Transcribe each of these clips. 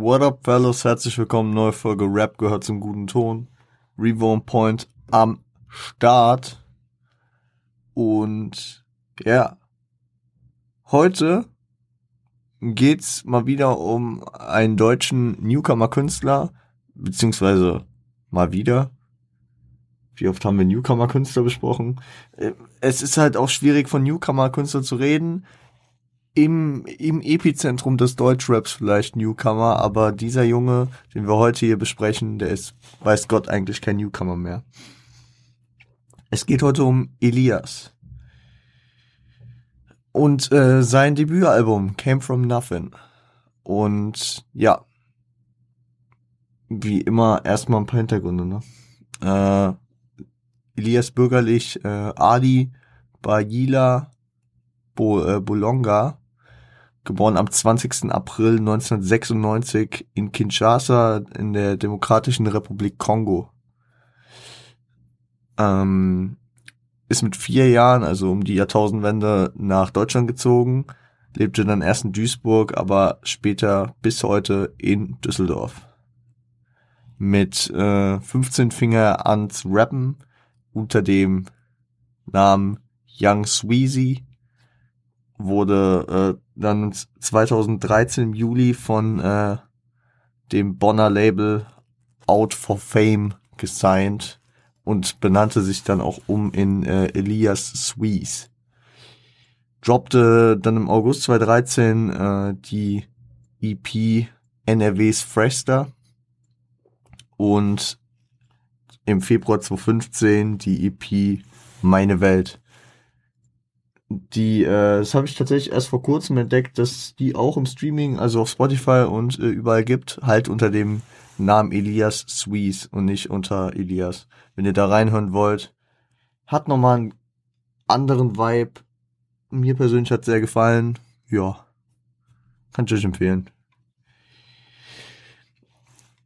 What up, fellas? Herzlich willkommen. Neue Folge Rap gehört zum guten Ton. Revo Point am Start. Und ja, heute geht's mal wieder um einen deutschen Newcomer-Künstler, beziehungsweise mal wieder. Wie oft haben wir Newcomer-Künstler besprochen? Äh, es ist halt auch schwierig, von Newcomer-Künstler zu reden im, im Epizentrum des Deutschraps vielleicht Newcomer, aber dieser Junge, den wir heute hier besprechen, der ist, weiß Gott, eigentlich kein Newcomer mehr. Es geht heute um Elias. Und äh, sein Debütalbum Came From Nothing. Und ja, wie immer erstmal ein paar Hintergründe. Ne? Äh, Elias Bürgerlich, äh, Ali Bagila Bo, äh, Bolonga geboren am 20. April 1996 in Kinshasa in der Demokratischen Republik Kongo. Ähm, ist mit vier Jahren, also um die Jahrtausendwende, nach Deutschland gezogen, lebte dann erst in Duisburg, aber später bis heute in Düsseldorf. Mit äh, 15 Finger ans Rappen unter dem Namen Young Sweezy wurde äh, dann 2013 im Juli von äh, dem Bonner Label Out for Fame gesigned und benannte sich dann auch um in äh, Elias Sweeze. Droppte dann im August 2013 äh, die EP NRWs Freshster und im Februar 2015 die EP Meine Welt die, äh, das habe ich tatsächlich erst vor kurzem entdeckt, dass die auch im Streaming, also auf Spotify und äh, überall gibt, halt unter dem Namen Elias Sweeze und nicht unter Elias. Wenn ihr da reinhören wollt, hat nochmal einen anderen Vibe. Mir persönlich hat sehr gefallen. Ja, kann ich euch empfehlen.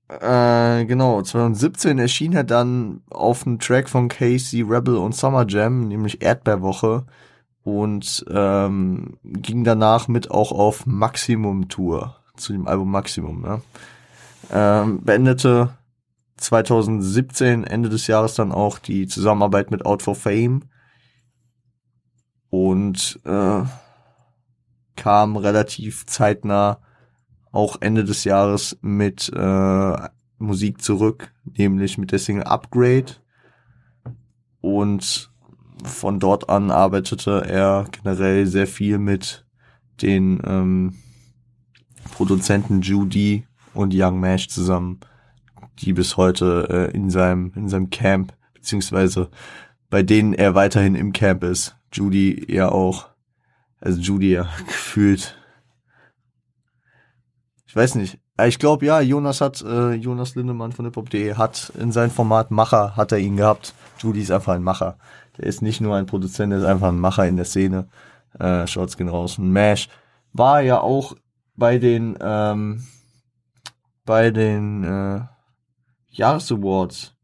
Äh, genau, 2017 erschien er dann auf einem Track von Casey, Rebel und Summer Jam, nämlich Erdbeerwoche und ähm, ging danach mit auch auf Maximum Tour zu dem Album Maximum. Ne? Ähm, beendete 2017 Ende des Jahres dann auch die Zusammenarbeit mit Out for Fame und äh, kam relativ zeitnah auch Ende des Jahres mit äh, Musik zurück, nämlich mit der Single Upgrade und von dort an arbeitete er generell sehr viel mit den ähm, Produzenten Judy und Young Mash zusammen, die bis heute äh, in seinem in seinem Camp beziehungsweise bei denen er weiterhin im Camp ist. Judy ja auch, also Judy ja gefühlt. Ich weiß nicht. Ich glaube ja, Jonas hat äh, Jonas Lindemann von hiphop.de hat in sein Format Macher hat er ihn gehabt. Judy ist einfach ein Macher. Der ist nicht nur ein Produzent, der ist einfach ein Macher in der Szene. Äh, Schaut's gehen raus. Und Mash war ja auch bei den ähm, bei den äh, Jahresawards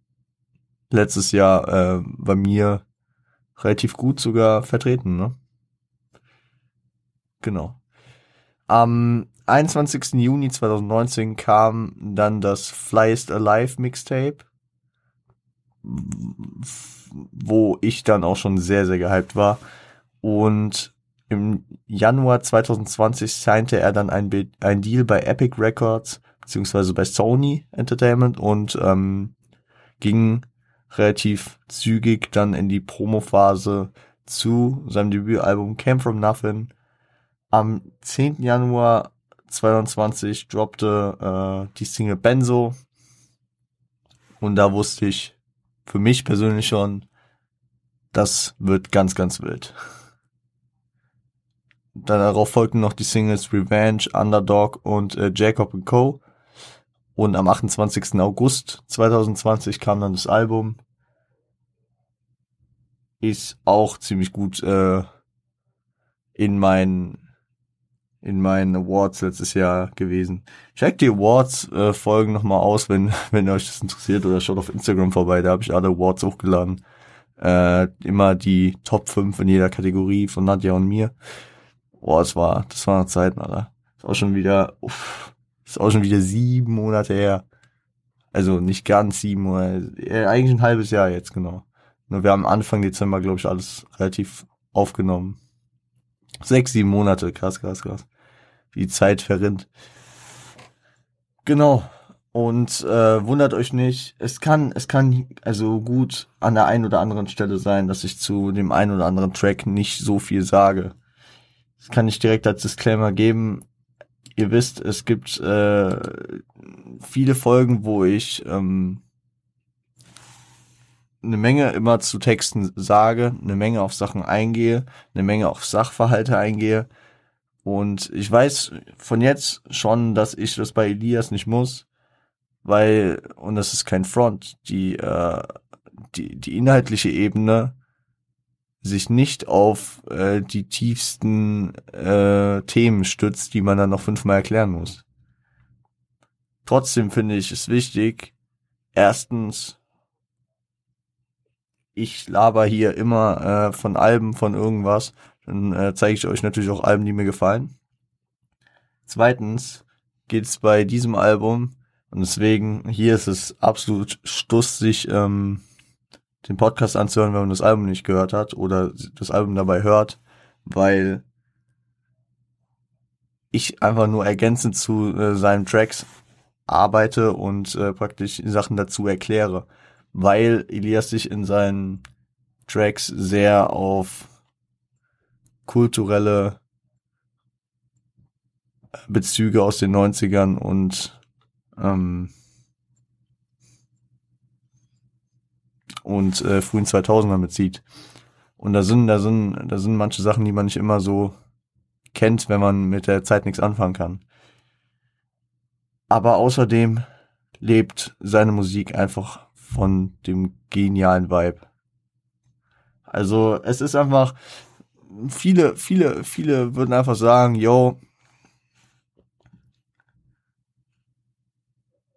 letztes Jahr äh, bei mir relativ gut sogar vertreten, ne? Genau. Am 21. Juni 2019 kam dann das Flyest Alive Mixtape wo ich dann auch schon sehr, sehr gehypt war. Und im Januar 2020 signte er dann ein, ein Deal bei Epic Records, beziehungsweise bei Sony Entertainment und ähm, ging relativ zügig dann in die Promophase zu seinem Debütalbum Came From Nothing. Am 10. Januar 2020 droppte äh, die Single Benzo und da wusste ich, für mich persönlich schon, das wird ganz, ganz wild. Darauf folgten noch die Singles Revenge, Underdog und äh, Jacob Co. Und am 28. August 2020 kam dann das Album. Ist auch ziemlich gut äh, in meinen in meinen Awards letztes Jahr gewesen. Checkt die Awards äh, nochmal aus, wenn wenn euch das interessiert oder schaut auf Instagram vorbei, da habe ich alle Awards hochgeladen. Äh, immer die Top 5 in jeder Kategorie von Nadja und mir. Boah, das war das war eine Zeit, Alter. Das war schon wieder uff, ist auch schon wieder sieben Monate her. Also nicht ganz sieben Monate, eigentlich ein halbes Jahr jetzt, genau. Nur wir haben Anfang Dezember, glaube ich, alles relativ aufgenommen. Sechs, sieben Monate, krass, krass, krass. Die Zeit verrinnt. Genau. Und äh, wundert euch nicht, es kann, es kann also gut an der einen oder anderen Stelle sein, dass ich zu dem einen oder anderen Track nicht so viel sage. Das kann ich direkt als Disclaimer geben. Ihr wisst, es gibt äh, viele Folgen, wo ich ähm, eine Menge immer zu Texten sage, eine Menge auf Sachen eingehe, eine Menge auf Sachverhalte eingehe. Und ich weiß von jetzt schon, dass ich das bei Elias nicht muss weil, und das ist kein Front, die, äh, die, die inhaltliche Ebene sich nicht auf äh, die tiefsten äh, Themen stützt, die man dann noch fünfmal erklären muss. Trotzdem finde ich es wichtig, erstens, ich laber hier immer äh, von Alben, von irgendwas, dann äh, zeige ich euch natürlich auch Alben, die mir gefallen. Zweitens geht es bei diesem Album und deswegen, hier ist es absolut stussig, ähm, den Podcast anzuhören, wenn man das Album nicht gehört hat oder das Album dabei hört, weil ich einfach nur ergänzend zu äh, seinen Tracks arbeite und äh, praktisch Sachen dazu erkläre, weil Elias sich in seinen Tracks sehr auf kulturelle Bezüge aus den 90ern und ähm, und äh, frühen 2000er bezieht. Und da sind, da sind, da sind manche Sachen, die man nicht immer so kennt, wenn man mit der Zeit nichts anfangen kann. Aber außerdem lebt seine Musik einfach von dem genialen Vibe. Also es ist einfach, viele, viele, viele würden einfach sagen, yo,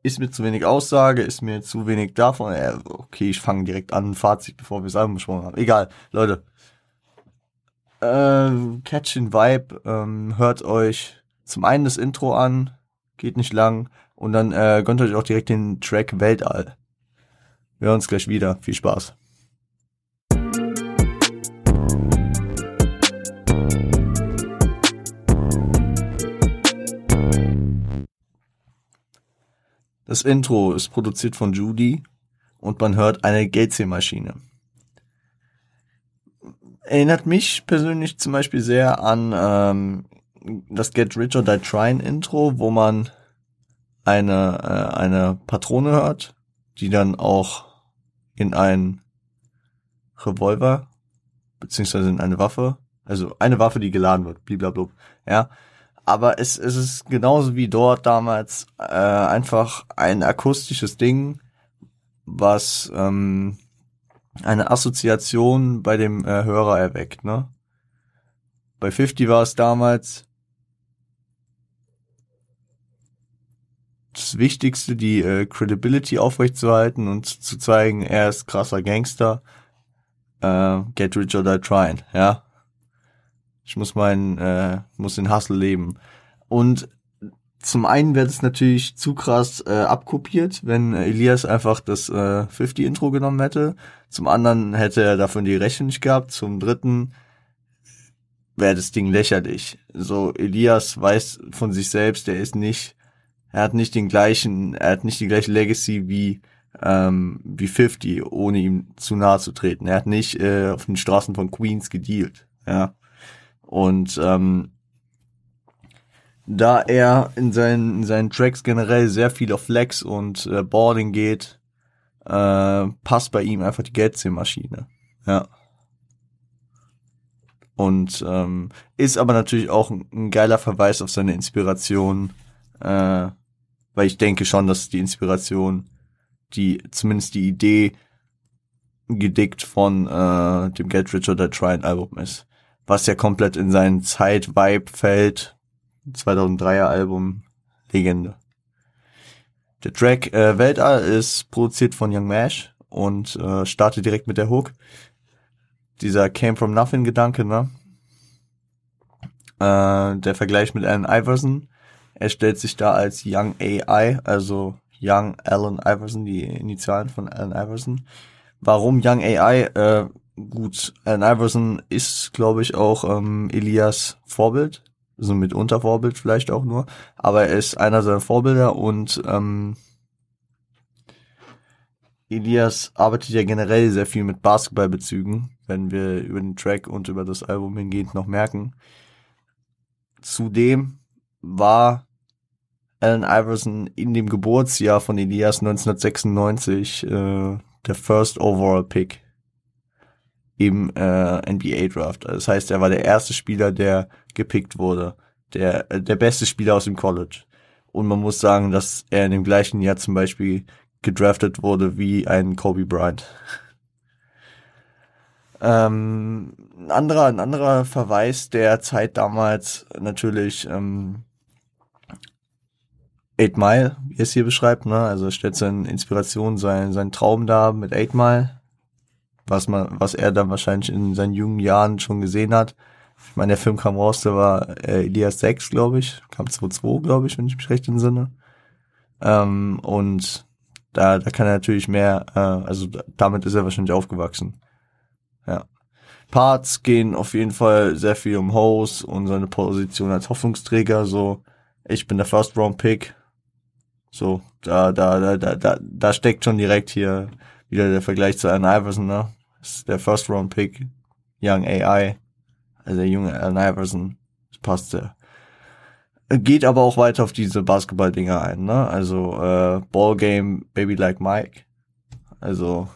ist mir zu wenig Aussage, ist mir zu wenig davon. Äh, okay, ich fange direkt an, Fazit, bevor wir es Album besprochen haben. Egal, Leute. Äh, Catching Vibe, ähm, hört euch zum einen das Intro an, geht nicht lang, und dann äh, gönnt euch auch direkt den Track Weltall. Wir hören uns gleich wieder. Viel Spaß. Das Intro ist produziert von Judy und man hört eine Gatesy-Maschine. Erinnert mich persönlich zum Beispiel sehr an ähm, das Get Rich or Die Tryin Intro, wo man eine, äh, eine Patrone hört, die dann auch in ein Revolver beziehungsweise in eine Waffe, also eine Waffe, die geladen wird, blablabla, ja, aber es, es ist genauso wie dort damals äh, einfach ein akustisches Ding, was ähm, eine Assoziation bei dem äh, Hörer erweckt. Ne? Bei 50 war es damals das Wichtigste, die äh, Credibility aufrechtzuerhalten und zu zeigen, er ist krasser Gangster. Äh, get rich or die trying, ja. Ich muss meinen, äh, muss den Hustle leben. Und zum einen wird es natürlich zu krass äh, abkopiert, wenn Elias einfach das äh, 50-Intro genommen hätte. Zum anderen hätte er davon die Rechnung nicht gehabt. Zum dritten wäre das Ding lächerlich. So, Elias weiß von sich selbst, er ist nicht, er hat nicht den gleichen, er hat nicht die gleiche Legacy wie ähm, wie 50, ohne ihm zu nahe zu treten. Er hat nicht äh, auf den Straßen von Queens gedealt. Ja. Und ähm, da er in seinen, in seinen Tracks generell sehr viel auf Flex und äh, Boarding geht, äh, passt bei ihm einfach die Geldzählmaschine. Ja. Und ähm, ist aber natürlich auch ein, geiler Verweis auf seine Inspiration, äh, weil ich denke schon, dass die Inspiration, die zumindest die Idee gedickt von äh, dem Get Rich or Die Trying Album ist was ja komplett in seinen Zeit-Vibe fällt. 2003er Album, Legende. Der Track äh, Weltall ist produziert von Young Mash und äh, startet direkt mit der Hook. Dieser Came From Nothing Gedanke, ne? Äh, der Vergleich mit Allen Iverson. er stellt sich da als Young AI, also Young Allen Iverson, die Initialen von Allen Iverson. Warum Young AI? Äh, gut, Allen Iverson ist, glaube ich, auch ähm, Elias Vorbild, so mit Untervorbild vielleicht auch nur, aber er ist einer seiner Vorbilder und ähm, Elias arbeitet ja generell sehr viel mit Basketballbezügen, wenn wir über den Track und über das Album hingehend noch merken. Zudem war Allen Iverson in dem Geburtsjahr von Elias 1996 äh, der First Overall Pick im äh, NBA Draft. Das heißt, er war der erste Spieler, der gepickt wurde, der äh, der beste Spieler aus dem College. Und man muss sagen, dass er in dem gleichen Jahr zum Beispiel gedraftet wurde wie ein Kobe Bryant. Ähm, ein anderer, ein anderer Verweis der Zeit damals natürlich ähm, Eight Mile, wie er es hier beschreibt, ne? Also stellt seine Inspiration, sein, sein Traum da mit Eight Mile, was man, was er dann wahrscheinlich in seinen jungen Jahren schon gesehen hat. Ich meine, der Film kam raus, der war äh, Elias 6, glaube ich, kam 2-2, glaube ich, wenn ich mich recht entsinne. Ähm, und da, da kann er natürlich mehr, äh, also damit ist er wahrscheinlich aufgewachsen. Ja. Parts gehen auf jeden Fall sehr viel um Hose und seine Position als Hoffnungsträger, so, ich bin der First Round Pick, so, da, da, da, da, da, da steckt schon direkt hier wieder der Vergleich zu Allen Iverson, ne? Ist der First Round Pick, Young AI, also der junge Allen Iverson, das passt sehr. Geht aber auch weiter auf diese Basketball-Dinger ein, ne? Also äh, Ballgame, Baby Like Mike. Also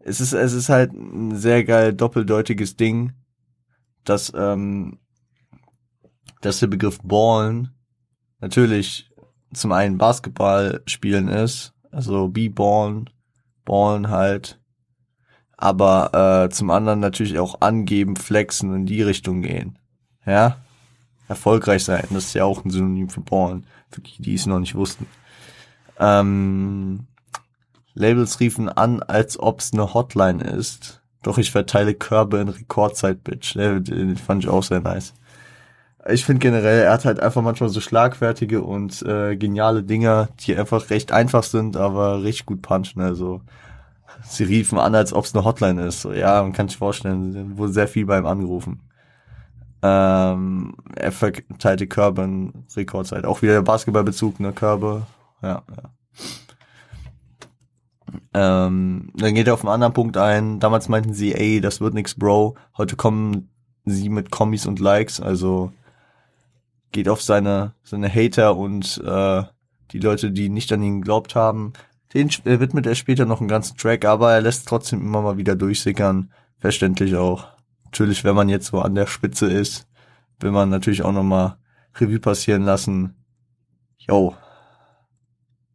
es ist, es ist halt ein sehr geil doppeldeutiges Ding, dass, ähm, dass der Begriff Ballen natürlich zum einen Basketball spielen ist, also B-Ballen, Ballen halt, aber äh, zum anderen natürlich auch angeben, flexen in die Richtung gehen. Ja, erfolgreich sein, das ist ja auch ein Synonym für Ballen, für die, die es noch nicht wussten. Ähm, Labels riefen an, als ob's eine Hotline ist. Doch ich verteile Körbe in Rekordzeit, Bitch. Den fand ich auch sehr nice. Ich finde generell, er hat halt einfach manchmal so schlagfertige und äh, geniale Dinger, die einfach recht einfach sind, aber richtig gut punchen. Also sie riefen an, als ob's eine Hotline ist. So, ja, man kann sich vorstellen, wurde sehr viel beim angerufen. Ähm, er verteilte Körbe in Rekordzeit. Auch wieder der Basketballbezug, ne, Körbe. Ja, ja. Ähm, dann geht er auf einen anderen Punkt ein. Damals meinten sie, ey, das wird nix, Bro. Heute kommen sie mit Kommis und Likes, also geht auf seine, seine Hater und äh, die Leute, die nicht an ihn geglaubt haben. Den widmet er später noch einen ganzen Track, aber er lässt trotzdem immer mal wieder durchsickern. Verständlich auch. Natürlich, wenn man jetzt so an der Spitze ist, will man natürlich auch noch mal Revue passieren lassen. Yo,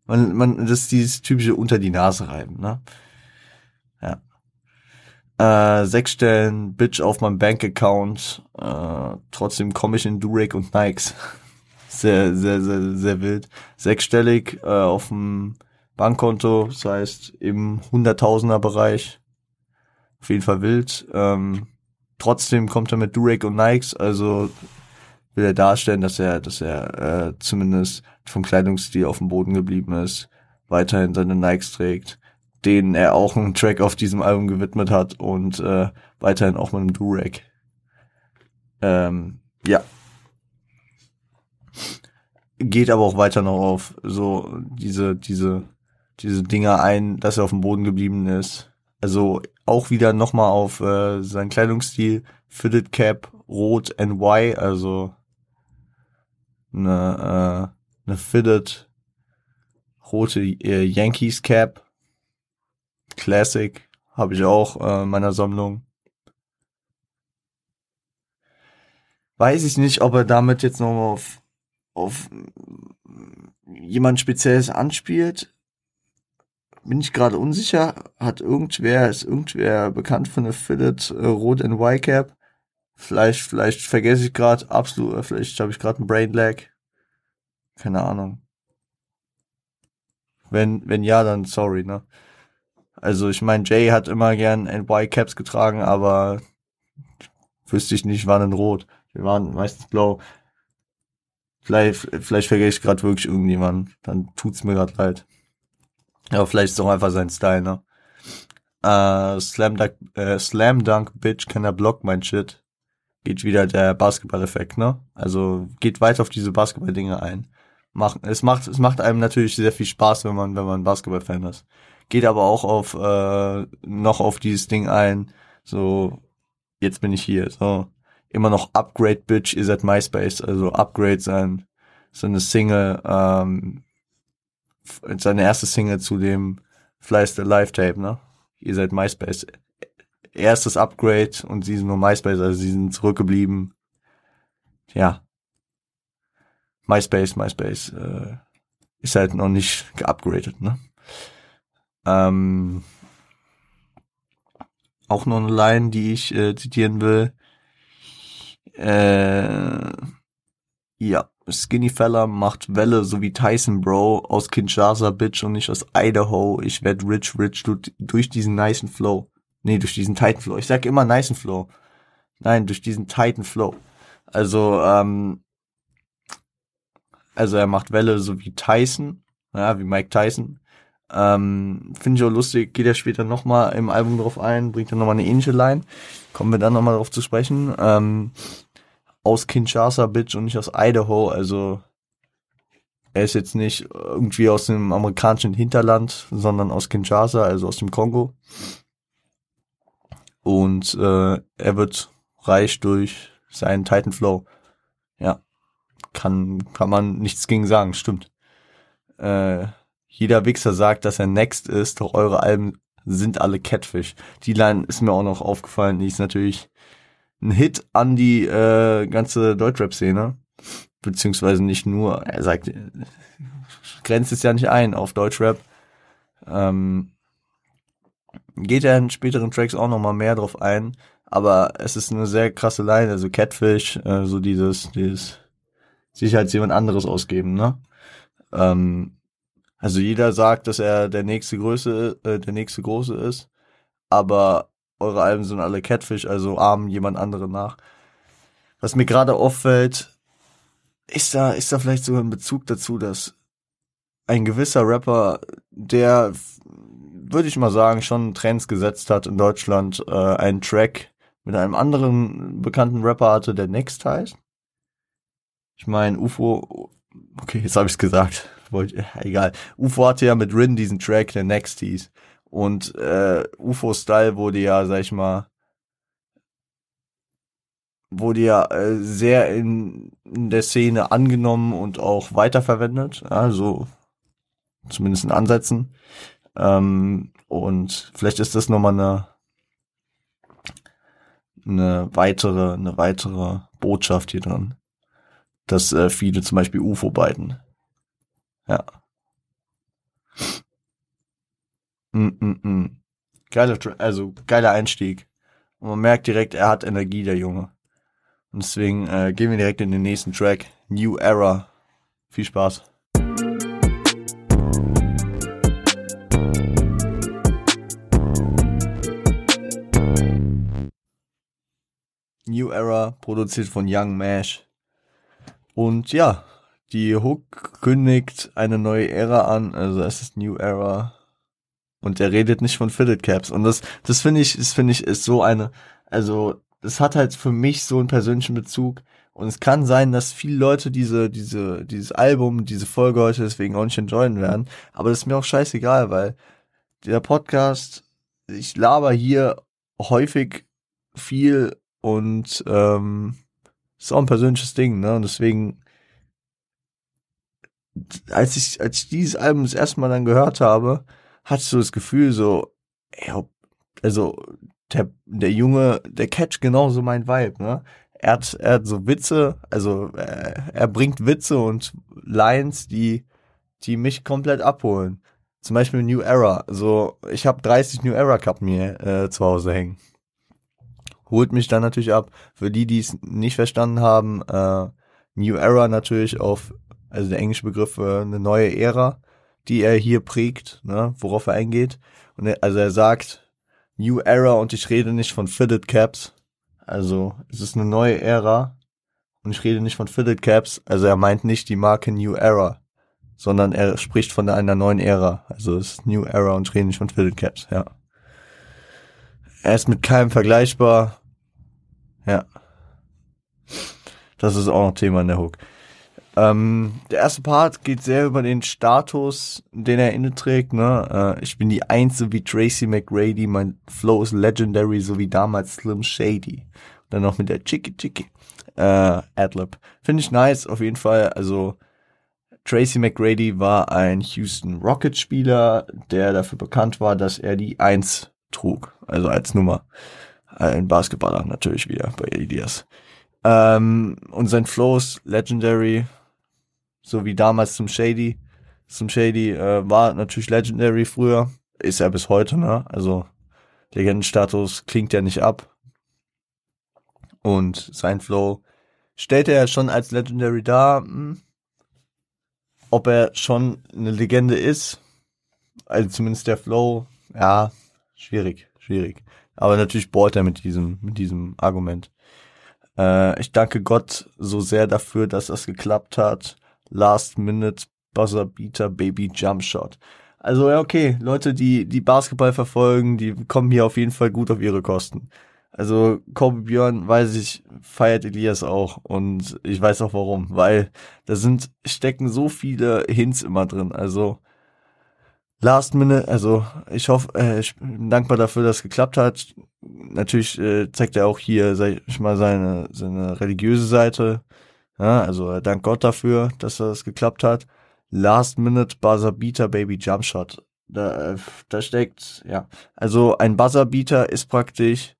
man, man, das ist dieses typische unter die Nase reiben, ne? Äh, sechs Stellen Bitch auf meinem Bankaccount. Äh, trotzdem komme ich in Durek und Nikes. sehr, sehr, sehr, sehr wild. Sechsstellig äh, auf dem Bankkonto, das heißt im Hunderttausender Bereich. Auf jeden Fall wild. Ähm, trotzdem kommt er mit Durek und Nikes, also will er darstellen, dass er, dass er äh, zumindest vom Kleidungsstil auf dem Boden geblieben ist, weiterhin seine Nikes trägt, denen er auch einen Track auf diesem Album gewidmet hat und äh, weiterhin auch mit einem Durag. Ähm, ja. Geht aber auch weiter noch auf so diese, diese, diese Dinger ein, dass er auf dem Boden geblieben ist. Also auch wieder nochmal auf äh, seinen Kleidungsstil, Fitted Cap, Rot NY, also eine, äh, eine fitted rote äh, Yankees Cap. Classic. Habe ich auch äh, in meiner Sammlung. Weiß ich nicht, ob er damit jetzt noch auf, auf jemand Spezielles anspielt. Bin ich gerade unsicher. Hat irgendwer, ist irgendwer bekannt eine Fitted äh, Rot and White Cap? Vielleicht, vielleicht vergesse ich gerade absolut, vielleicht habe ich gerade einen Brain Lag. Keine Ahnung. Wenn, wenn ja, dann sorry, ne? Also ich meine, Jay hat immer gern NY Caps getragen, aber wüsste ich nicht, waren in Rot. Wir waren meistens blau. Vielleicht, vielleicht vergesse ich gerade wirklich irgendjemanden. Dann tut's mir gerade leid. Aber vielleicht ist auch einfach sein Style, ne? Äh, Slam Dunk, äh, Slam Dunk Bitch kann er block mein Shit. Geht wieder der Basketball-Effekt, ne? Also geht weiter auf diese Basketball-Dinge ein. Macht, es macht, es macht einem natürlich sehr viel Spaß, wenn man, wenn man Basketball-Fan ist. Geht aber auch auf, äh, noch auf dieses Ding ein, so, jetzt bin ich hier, so. Immer noch Upgrade Bitch, ihr seid MySpace, also Upgrade sein, seine Single, ähm, seine erste Single zu dem Fly the Live Tape, ne? Ihr seid MySpace. Erstes Upgrade und sie sind nur MySpace, also sie sind zurückgeblieben. Ja. MySpace, MySpace, äh, ist halt noch nicht geupgradet, ne? Ähm, auch noch eine Line, die ich äh, zitieren will. Äh, ja, Skinny Fella macht Welle, so wie Tyson Bro aus Kinshasa, Bitch, und nicht aus Idaho. Ich werd rich, rich durch diesen nicen Flow. Nee, durch diesen Titan Flow. Ich sag immer nicen Flow. Nein, durch diesen Titan Flow. Also, ähm, also er macht Welle, so wie Tyson, ja, wie Mike Tyson. Ähm, Finde ich auch lustig, geht er später nochmal im Album drauf ein, bringt dann nochmal eine ähnliche Line. Kommen wir dann nochmal drauf zu sprechen. Ähm, aus Kinshasa, Bitch, und nicht aus Idaho. Also er ist jetzt nicht irgendwie aus dem amerikanischen Hinterland, sondern aus Kinshasa, also aus dem Kongo. Und äh, er wird reich durch seinen Titan Flow. Ja, kann kann man nichts gegen sagen, stimmt. Äh, jeder Wichser sagt, dass er Next ist, doch eure Alben sind alle Catfish. Die Line ist mir auch noch aufgefallen, die ist natürlich ein Hit an die äh, ganze Deutschrap-Szene. Beziehungsweise nicht nur, er sagt, grenzt es ja nicht ein auf Deutschrap. Ähm, geht er in späteren Tracks auch nochmal mehr drauf ein. Aber es ist eine sehr krasse Line, also Catfish, äh, so dieses, dieses sich als jemand anderes ausgeben, ne? Ähm, also jeder sagt, dass er der nächste Größe, äh, der nächste Große ist, aber eure Alben sind alle Catfish, also armen jemand anderen nach. Was mir gerade auffällt, ist da, ist da vielleicht sogar ein Bezug dazu, dass ein gewisser Rapper, der, würde ich mal sagen, schon Trends gesetzt hat in Deutschland, äh, einen Track mit einem anderen bekannten Rapper hatte, der Next heißt. Ich meine, UFO, okay, jetzt habe ich's gesagt. Wollte, egal. UFO hatte ja mit Rin diesen Track, der Next hieß. Und äh, UFO-Style wurde ja, sag ich mal, wurde ja äh, sehr in, in der Szene angenommen und auch weiterverwendet. Also zumindest in Ansätzen. Ähm, und vielleicht ist das nochmal eine, eine weitere, eine weitere Botschaft hier drin. Dass äh, viele zum Beispiel UFO beiden. Ja. Mm, mm, mm. Geiler, also geiler Einstieg. Und man merkt direkt, er hat Energie, der Junge. Und deswegen äh, gehen wir direkt in den nächsten Track. New Era. Viel Spaß. New Era, produziert von Young Mash. Und ja, die Hook kündigt eine neue Ära an, also es ist New Era und er redet nicht von Fitted Caps. Und das, das finde ich, das finde ich, ist so eine, also, das hat halt für mich so einen persönlichen Bezug. Und es kann sein, dass viele Leute diese, diese, dieses Album, diese Folge heute deswegen auch nicht enjoyen werden. Aber das ist mir auch scheißegal, weil der Podcast, ich laber hier häufig viel und ähm, ist auch ein persönliches Ding, ne? Und deswegen, als ich, als ich dieses Album das erste Mal dann gehört habe, hattest du das Gefühl so, ey, also der, der Junge, der catcht genauso mein Vibe, ne? Er hat, er hat so Witze, also äh, er bringt Witze und Lines, die, die mich komplett abholen. Zum Beispiel New Era. So, ich habe 30 New Era Cup mir äh, zu Hause hängen. Holt mich dann natürlich ab. Für die, die es nicht verstanden haben, äh, New Era natürlich auf, also der englische Begriff für eine neue Ära die er hier prägt, ne, worauf er eingeht. Und er, also er sagt New Era und ich rede nicht von Fitted Caps. Also es ist eine neue Ära Und ich rede nicht von Fitted Caps, also er meint nicht die Marke New Era, sondern er spricht von einer neuen Ära. Also es ist New Era und ich rede nicht von Fitted Caps, ja. Er ist mit keinem vergleichbar. Ja. Das ist auch noch Thema in der Hook. Ähm, der erste Part geht sehr über den Status, den er inne trägt. Ne? Äh, ich bin die Einzige wie Tracy McGrady, mein Flow ist legendary, so wie damals Slim Shady. Und dann noch mit der Chicky Chicky äh, Adlib. Finde ich nice, auf jeden Fall. Also Tracy McGrady war ein Houston Rockets Spieler, der dafür bekannt war, dass er die Eins trug, also als Nummer. Ein Basketballer natürlich wieder bei Elias. Ähm, und sein Flow ist legendary, so wie damals zum Shady. Zum Shady äh, war natürlich legendary früher, ist er bis heute, ne? Also Legendenstatus klingt ja nicht ab. Und sein Flow stellt er schon als legendary dar. Hm. Ob er schon eine Legende ist, also zumindest der Flow, ja, schwierig, schwierig. Aber natürlich bohrt er mit diesem, mit diesem Argument. Äh, ich danke Gott so sehr dafür, dass das geklappt hat. Last Minute Buzzer Beater Baby Jump Shot. Also ja, okay, Leute, die die Basketball verfolgen, die kommen hier auf jeden Fall gut auf ihre Kosten. Also Kobe Björn, weiß ich, feiert Elias auch und ich weiß auch warum, weil da sind stecken so viele Hints immer drin. Also Last Minute, also ich hoffe, äh, ich bin dankbar dafür, dass es geklappt hat. Natürlich äh, zeigt er auch hier, sag ich mal, seine seine religiöse Seite. Ja, also er dankt Gott dafür, dass das geklappt hat. Last Minute Buzzer Beater Baby Jump Shot. Da, äh, da steckt, ja. Also ein Buzzer Beater ist praktisch,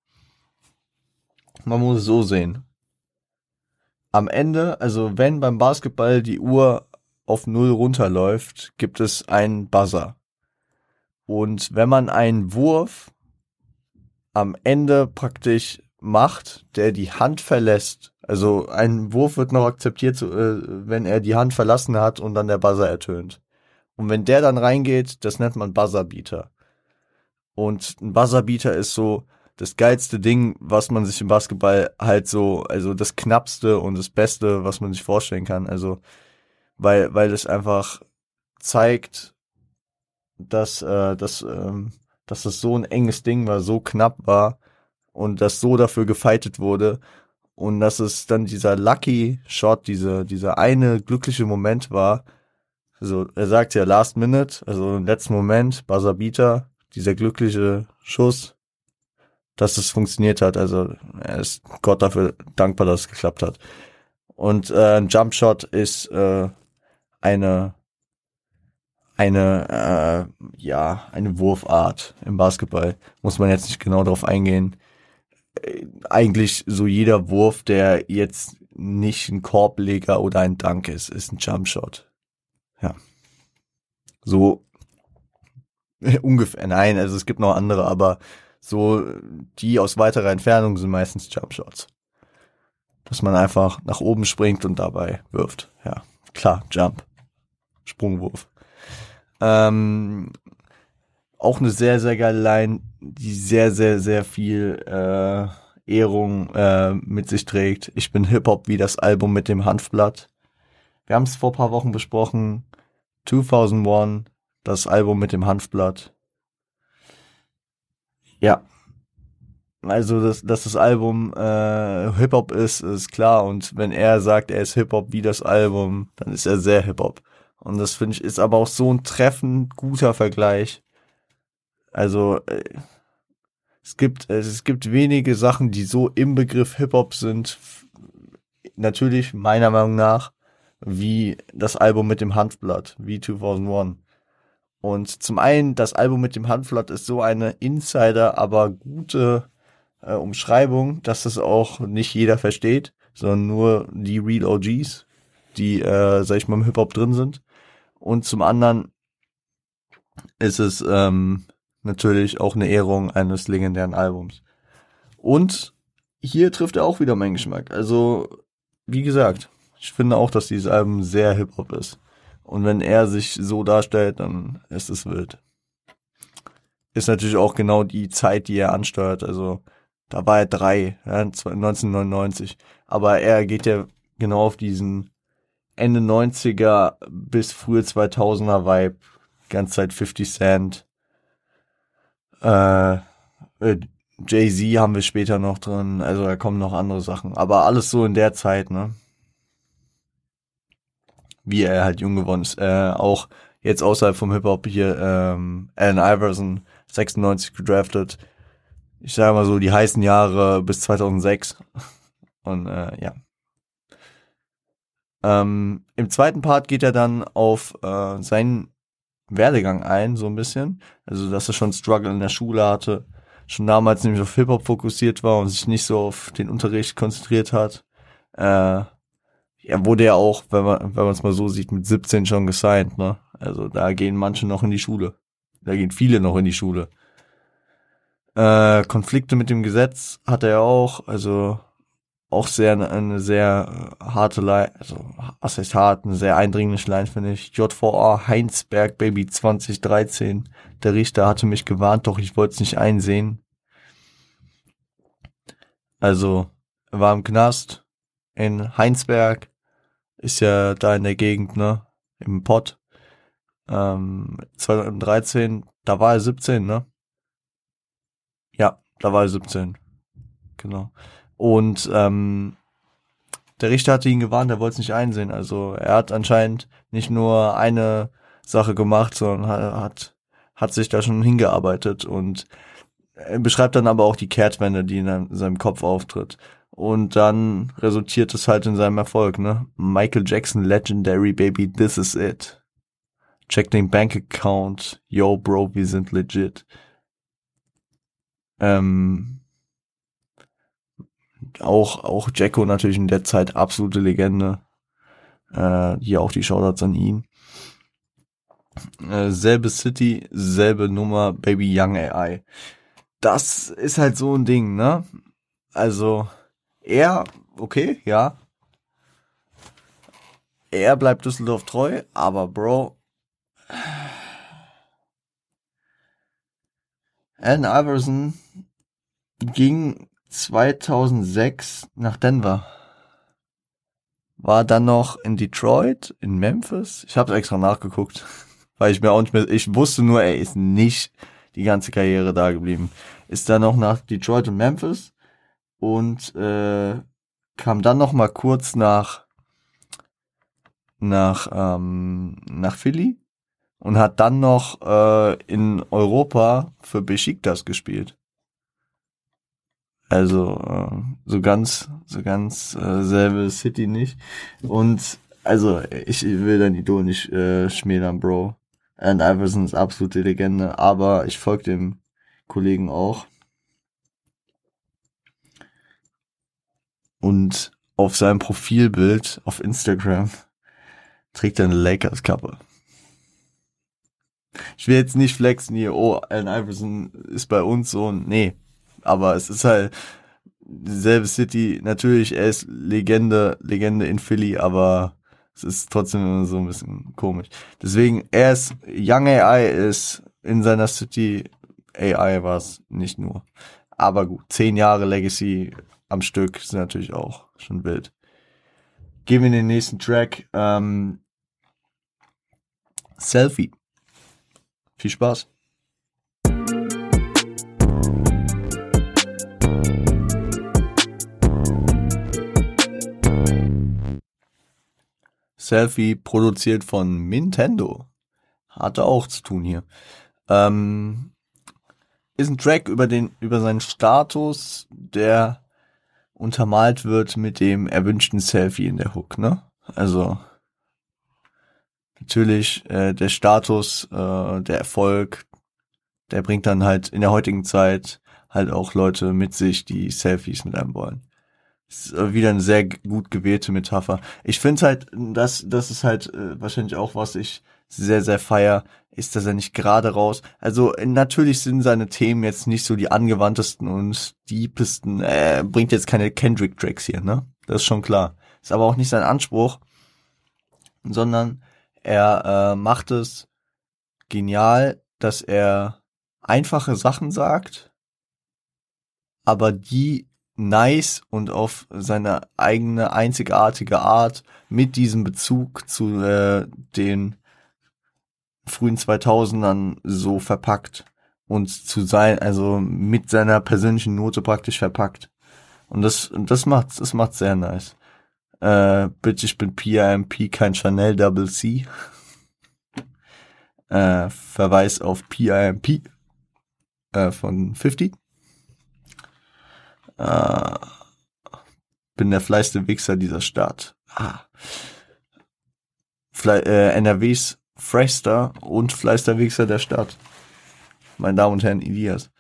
man muss es so sehen. Am Ende, also wenn beim Basketball die Uhr auf Null runterläuft, gibt es einen Buzzer. Und wenn man einen Wurf am Ende praktisch macht, der die Hand verlässt, also ein Wurf wird noch akzeptiert, äh, wenn er die Hand verlassen hat und dann der Buzzer ertönt. Und wenn der dann reingeht, das nennt man Buzzerbeater. Und ein Buzzerbeater ist so das geilste Ding, was man sich im Basketball halt so, also das knappste und das Beste, was man sich vorstellen kann. Also, weil, weil es einfach zeigt, dass, äh, dass, ähm, dass das so ein enges Ding war, so knapp war und dass so dafür gefeitet wurde und dass es dann dieser Lucky Shot, diese, dieser eine glückliche Moment war. Also er sagt ja Last Minute, also im letzten Moment, Beater, dieser glückliche Schuss, dass es funktioniert hat. Also er ist Gott dafür dankbar, dass es geklappt hat. Und äh, ein Jump Shot ist äh, eine eine äh, ja eine Wurfart im Basketball. Muss man jetzt nicht genau darauf eingehen eigentlich so jeder Wurf, der jetzt nicht ein Korbleger oder ein Dank ist, ist ein Jumpshot. Ja. So ungefähr. Nein, also es gibt noch andere, aber so die aus weiterer Entfernung sind meistens Jumpshots. Dass man einfach nach oben springt und dabei wirft. Ja, klar, Jump. Sprungwurf. Ähm, auch eine sehr, sehr geile Line, die sehr, sehr, sehr viel äh, Ehrung äh, mit sich trägt. Ich bin Hip-Hop wie das Album mit dem Hanfblatt. Wir haben es vor paar Wochen besprochen. 2001, das Album mit dem Hanfblatt. Ja. Also, dass, dass das Album äh, Hip-Hop ist, ist klar. Und wenn er sagt, er ist Hip-Hop wie das Album, dann ist er sehr Hip-Hop. Und das finde ich ist aber auch so ein treffend guter Vergleich also äh, es gibt äh, es gibt wenige Sachen, die so im Begriff Hip Hop sind. Natürlich meiner Meinung nach wie das Album mit dem Handblatt, wie 2001. Und zum einen, das Album mit dem Handblatt ist so eine Insider, aber gute äh, Umschreibung, dass es auch nicht jeder versteht, sondern nur die Real OGs, die, äh, sag ich mal, im Hip-Hop drin sind. Und zum anderen ist es ähm, natürlich auch eine Ehrung eines legendären Albums. Und hier trifft er auch wieder meinen Geschmack. Also, wie gesagt, ich finde auch, dass dieses Album sehr Hip-Hop ist. Und wenn er sich so darstellt, dann ist es wild. Ist natürlich auch genau die Zeit, die er ansteuert. Also, da war er drei, ja, 1999. Aber er geht ja genau auf diesen Ende 90er bis frühe 2000er Vibe. Ganz Zeit 50 Cent. Äh, äh Jay-Z haben wir später noch drin. Also da kommen noch andere Sachen. Aber alles so in der Zeit, ne? Wie er halt jung geworden ist. Äh, auch jetzt außerhalb vom Hip-Hop hier, ähm, Allen Iverson, 96 gedraftet. Ich sage mal so, die heißen Jahre bis 2006. Und äh, ja. Ähm, Im zweiten Part geht er dann auf äh, seinen Werdegang ein, so ein bisschen. Also, dass er schon Struggle in der Schule hatte, schon damals nämlich auf Hip-Hop fokussiert war und sich nicht so auf den Unterricht konzentriert hat. Äh, er wurde ja auch, wenn man wenn man es mal so sieht, mit 17 schon gesigned, ne? Also da gehen manche noch in die Schule. Da gehen viele noch in die Schule. Äh, Konflikte mit dem Gesetz hat er auch, also auch sehr eine sehr harte Line, also was heißt hart, eine sehr eindringliche Line finde ich. JVA Heinsberg Baby 2013. Der Richter hatte mich gewarnt, doch ich wollte es nicht einsehen. Also, er war im Knast in Heinsberg, ist ja da in der Gegend, ne, im Pott. Ähm, 2013, da war er 17, ne? Ja, da war er 17. Genau. Und ähm, der Richter hatte ihn gewarnt, er wollte es nicht einsehen. Also er hat anscheinend nicht nur eine Sache gemacht, sondern hat, hat sich da schon hingearbeitet und er beschreibt dann aber auch die Kehrtwende, die in seinem Kopf auftritt. Und dann resultiert es halt in seinem Erfolg, ne? Michael Jackson Legendary Baby, this is it. Check den Bank Account. Yo, Bro, wir sind legit. Ähm, auch, auch Jacko natürlich in der Zeit absolute Legende. Äh, hier auch die Shoutouts an ihn. Äh, selbe City, selbe Nummer, Baby Young AI. Das ist halt so ein Ding, ne? Also, er, okay, ja. Er bleibt Düsseldorf treu, aber Bro. Allen Iverson ging 2006 nach Denver. War dann noch in Detroit, in Memphis. Ich habe extra nachgeguckt, weil ich mir auch nicht mehr, ich wusste nur, er ist nicht die ganze Karriere da geblieben. Ist dann noch nach Detroit und Memphis und äh, kam dann noch mal kurz nach nach ähm, nach Philly und hat dann noch äh, in Europa für Besiktas gespielt. Also äh, so ganz, so ganz äh, selbe City nicht. Und also ich will dein Idol nicht äh, schmälern, Bro. And Iverson ist absolute Legende, aber ich folge dem Kollegen auch. Und auf seinem Profilbild auf Instagram trägt er eine Lakers-Kappe. Ich will jetzt nicht flexen hier, oh, Allen Iverson ist bei uns so, nee, aber es ist halt dieselbe City. Natürlich, er ist Legende, Legende in Philly, aber es ist trotzdem so ein bisschen komisch. Deswegen, er ist, Young AI ist in seiner City, AI war es nicht nur. Aber gut, zehn Jahre Legacy am Stück sind natürlich auch schon wild. Gehen wir in den nächsten Track. Ähm, Selfie. Viel Spaß. Selfie produziert von Nintendo. Hatte auch zu tun hier. Ähm, ist ein Track über den, über seinen Status, der untermalt wird mit dem erwünschten Selfie in der Hook, ne? Also, natürlich, äh, der Status, äh, der Erfolg, der bringt dann halt in der heutigen Zeit halt auch Leute mit sich, die Selfies mit einem wollen. Ist äh, wieder eine sehr gut gewählte Metapher. Ich finde halt, das, das ist halt äh, wahrscheinlich auch, was ich sehr, sehr feier, ist, dass er nicht gerade raus. Also natürlich sind seine Themen jetzt nicht so die angewandtesten und deepesten. Er bringt jetzt keine Kendrick-Tracks hier, ne? Das ist schon klar. Ist aber auch nicht sein Anspruch, sondern er äh, macht es genial, dass er einfache Sachen sagt, aber die nice und auf seine eigene einzigartige Art mit diesem Bezug zu äh, den frühen 2000ern so verpackt und zu sein, also mit seiner persönlichen Note praktisch verpackt. Und das, das macht, das macht sehr nice. Äh, bitte, ich bin PIMP, kein Chanel Double C. Äh, Verweis auf PIMP äh, von 50. Äh, bin der fleißigste Wichser dieser Stadt. Ah. Fle äh, NRWs Freshster und fleißigster Wichser der Stadt. Meine Damen und Herren, Elias.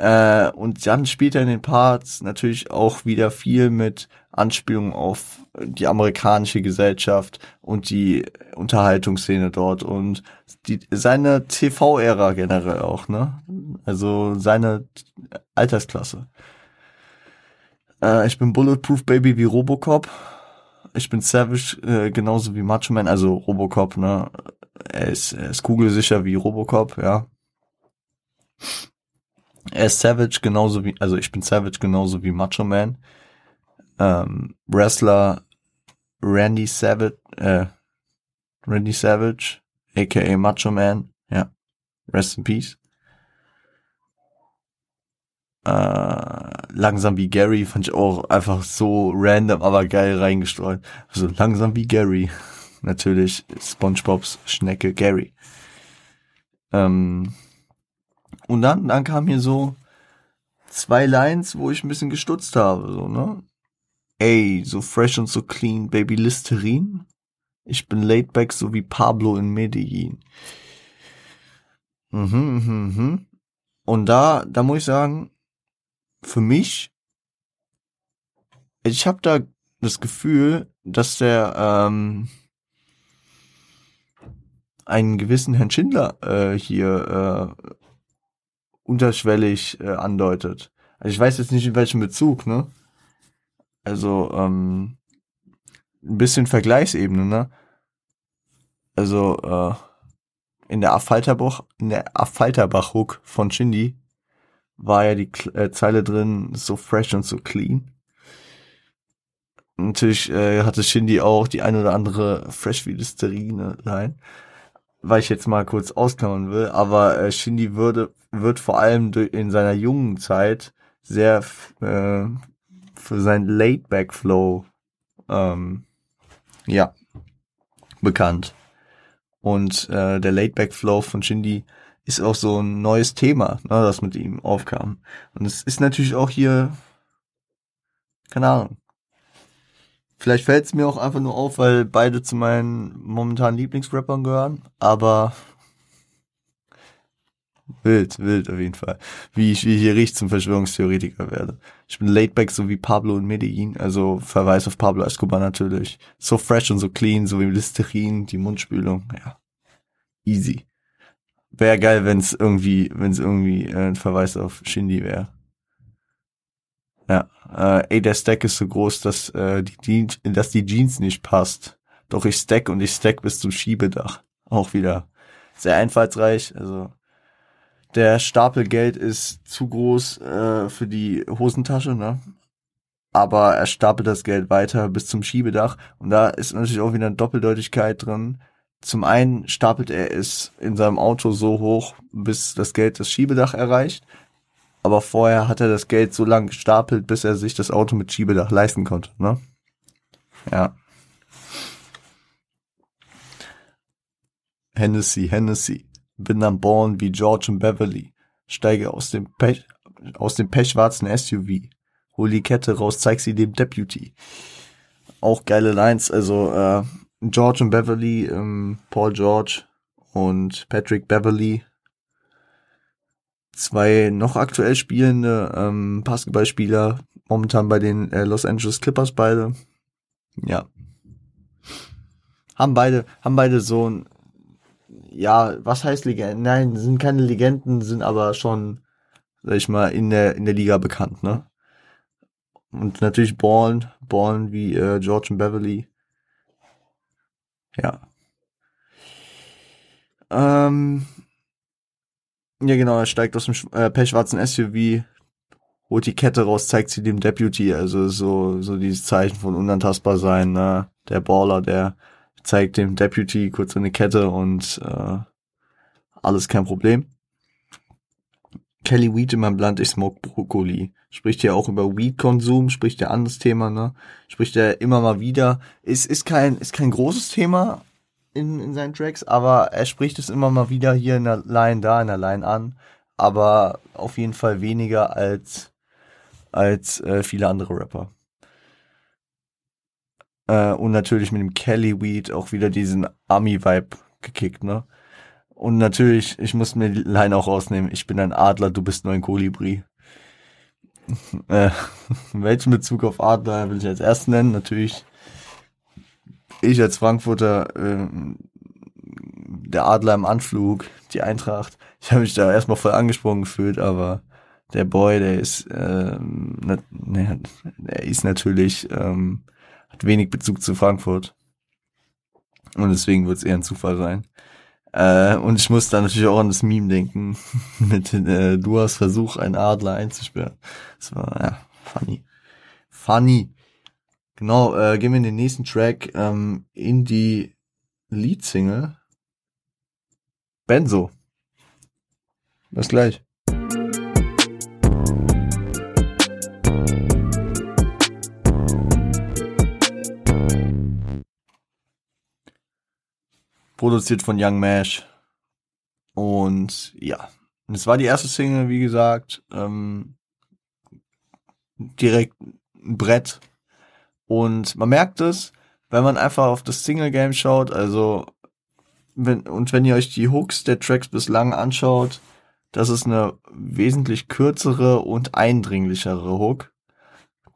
Äh, und dann spielt er in den Parts natürlich auch wieder viel mit Anspielungen auf die amerikanische Gesellschaft und die Unterhaltungsszene dort und die, seine TV-Ära generell auch, ne? Also seine Altersklasse. Äh, ich bin Bulletproof Baby wie Robocop. Ich bin Savage äh, genauso wie Macho Man, also Robocop, ne? Er ist, er ist kugelsicher wie Robocop, ja. Er ist Savage genauso wie, also ich bin Savage genauso wie Macho Man. Ähm, Wrestler Randy Savage, äh, Randy Savage, aka Macho Man, ja. Rest in Peace. Äh, langsam wie Gary fand ich auch einfach so random, aber geil reingestreut. Also langsam wie Gary. Natürlich SpongeBobs Schnecke Gary. Ähm, und dann, dann kam hier so zwei Lines, wo ich ein bisschen gestutzt habe, so, ne? Ey, so fresh und so clean, Baby Listerin. Ich bin laid back, so wie Pablo in Medellin. Mhm, mhm, mhm. Und da, da muss ich sagen, für mich, ich habe da das Gefühl, dass der ähm, einen gewissen Herrn Schindler äh, hier äh, unterschwellig äh, andeutet. Also ich weiß jetzt nicht in welchem Bezug, ne? Also ähm, ein bisschen Vergleichsebene, ne? Also äh, in der Affalterbach, in der Affalterbach-Hook von Shindy war ja die äh, Zeile drin, so fresh und so clean. Natürlich äh, hatte Shindy auch die ein oder andere Fresh wie Listerine Line weil ich jetzt mal kurz ausklammern will, aber äh, Shindy würde, wird vor allem in seiner jungen Zeit sehr äh, für seinen Laid-Back-Flow ähm, ja, bekannt. Und äh, der Laid-Back-Flow von Shindy ist auch so ein neues Thema, ne, das mit ihm aufkam. Und es ist natürlich auch hier, keine Ahnung, Vielleicht fällt es mir auch einfach nur auf, weil beide zu meinen momentanen Lieblingsrappern gehören, aber wild, wild auf jeden Fall. Wie ich, wie ich hier richtig zum Verschwörungstheoretiker werde. Ich bin laidback, so wie Pablo in Medellin, also Verweis auf Pablo Escobar natürlich. So fresh und so clean, so wie Listerin, die Mundspülung, ja. Easy. Wäre geil, wenn es irgendwie, wenn es irgendwie äh, ein Verweis auf Shindy wäre. Ja, äh, ey, der Stack ist so groß, dass, äh, die Jeans, dass die Jeans nicht passt. Doch ich stack und ich stack bis zum Schiebedach. Auch wieder sehr einfallsreich. Also der Stapel Geld ist zu groß äh, für die Hosentasche, ne? Aber er stapelt das Geld weiter bis zum Schiebedach und da ist natürlich auch wieder eine Doppeldeutigkeit drin. Zum einen stapelt er es in seinem Auto so hoch, bis das Geld das Schiebedach erreicht aber vorher hat er das Geld so lange gestapelt, bis er sich das Auto mit Schiebedach leisten konnte, ne? Ja. Hennessy, Hennessy. Bin am Born wie George und Beverly. Steige aus dem Pech, aus dem pechschwarzen SUV. Hol die Kette raus, zeig sie dem Deputy. Auch geile Lines, also äh, George und Beverly, ähm, Paul George und Patrick Beverly zwei noch aktuell spielende ähm, Basketballspieler, momentan bei den äh, Los Angeles Clippers beide. Ja. Haben beide, haben beide so ein, ja, was heißt Legenden? Nein, sind keine Legenden, sind aber schon, sag ich mal, in der, in der Liga bekannt, ne? Und natürlich Ballen, Ballen wie äh, George und Beverly. Ja. Ähm, ja, genau, er steigt aus dem äh, pechschwarzen SUV, holt die Kette raus, zeigt sie dem Deputy, also so, so dieses Zeichen von unantastbar sein, ne? Der Baller, der zeigt dem Deputy kurz eine Kette und äh, alles kein Problem. Kelly Weed in meinem Land, ich smoke Brokkoli. Spricht ja auch über Weed-Konsum, spricht ja an das Thema, ne? Spricht ja immer mal wieder. Ist, ist kein, ist kein großes Thema in, in seinen Tracks, aber er spricht es immer mal wieder hier in der Line da, in der Line an. Aber auf jeden Fall weniger als, als äh, viele andere Rapper. Äh, und natürlich mit dem Kelly Weed auch wieder diesen Army-Vibe gekickt, ne? Und natürlich, ich muss mir die Line auch rausnehmen. Ich bin ein Adler, du bist nur ein Kolibri. äh, welchen Bezug auf Adler will ich als erstes nennen? Natürlich, ich als Frankfurter, äh, der Adler im Anflug, die Eintracht. Ich habe mich da erstmal voll angesprochen gefühlt, aber der Boy, der ist, ähm, ne, der ist natürlich, ähm, wenig Bezug zu Frankfurt. Und deswegen wird es eher ein Zufall sein. Äh, und ich muss da natürlich auch an das Meme denken, mit äh, hast Versuch, einen Adler einzusperren. Das war, ja, funny. Funny. Genau, äh, gehen wir in den nächsten Track ähm, in die Lead-Single. Benzo. Bis gleich. Produziert von Young Mash. Und ja, es war die erste Single, wie gesagt, ähm, direkt ein Brett. Und man merkt es, wenn man einfach auf das Single Game schaut, also wenn, und wenn ihr euch die Hooks der Tracks bislang anschaut, das ist eine wesentlich kürzere und eindringlichere Hook,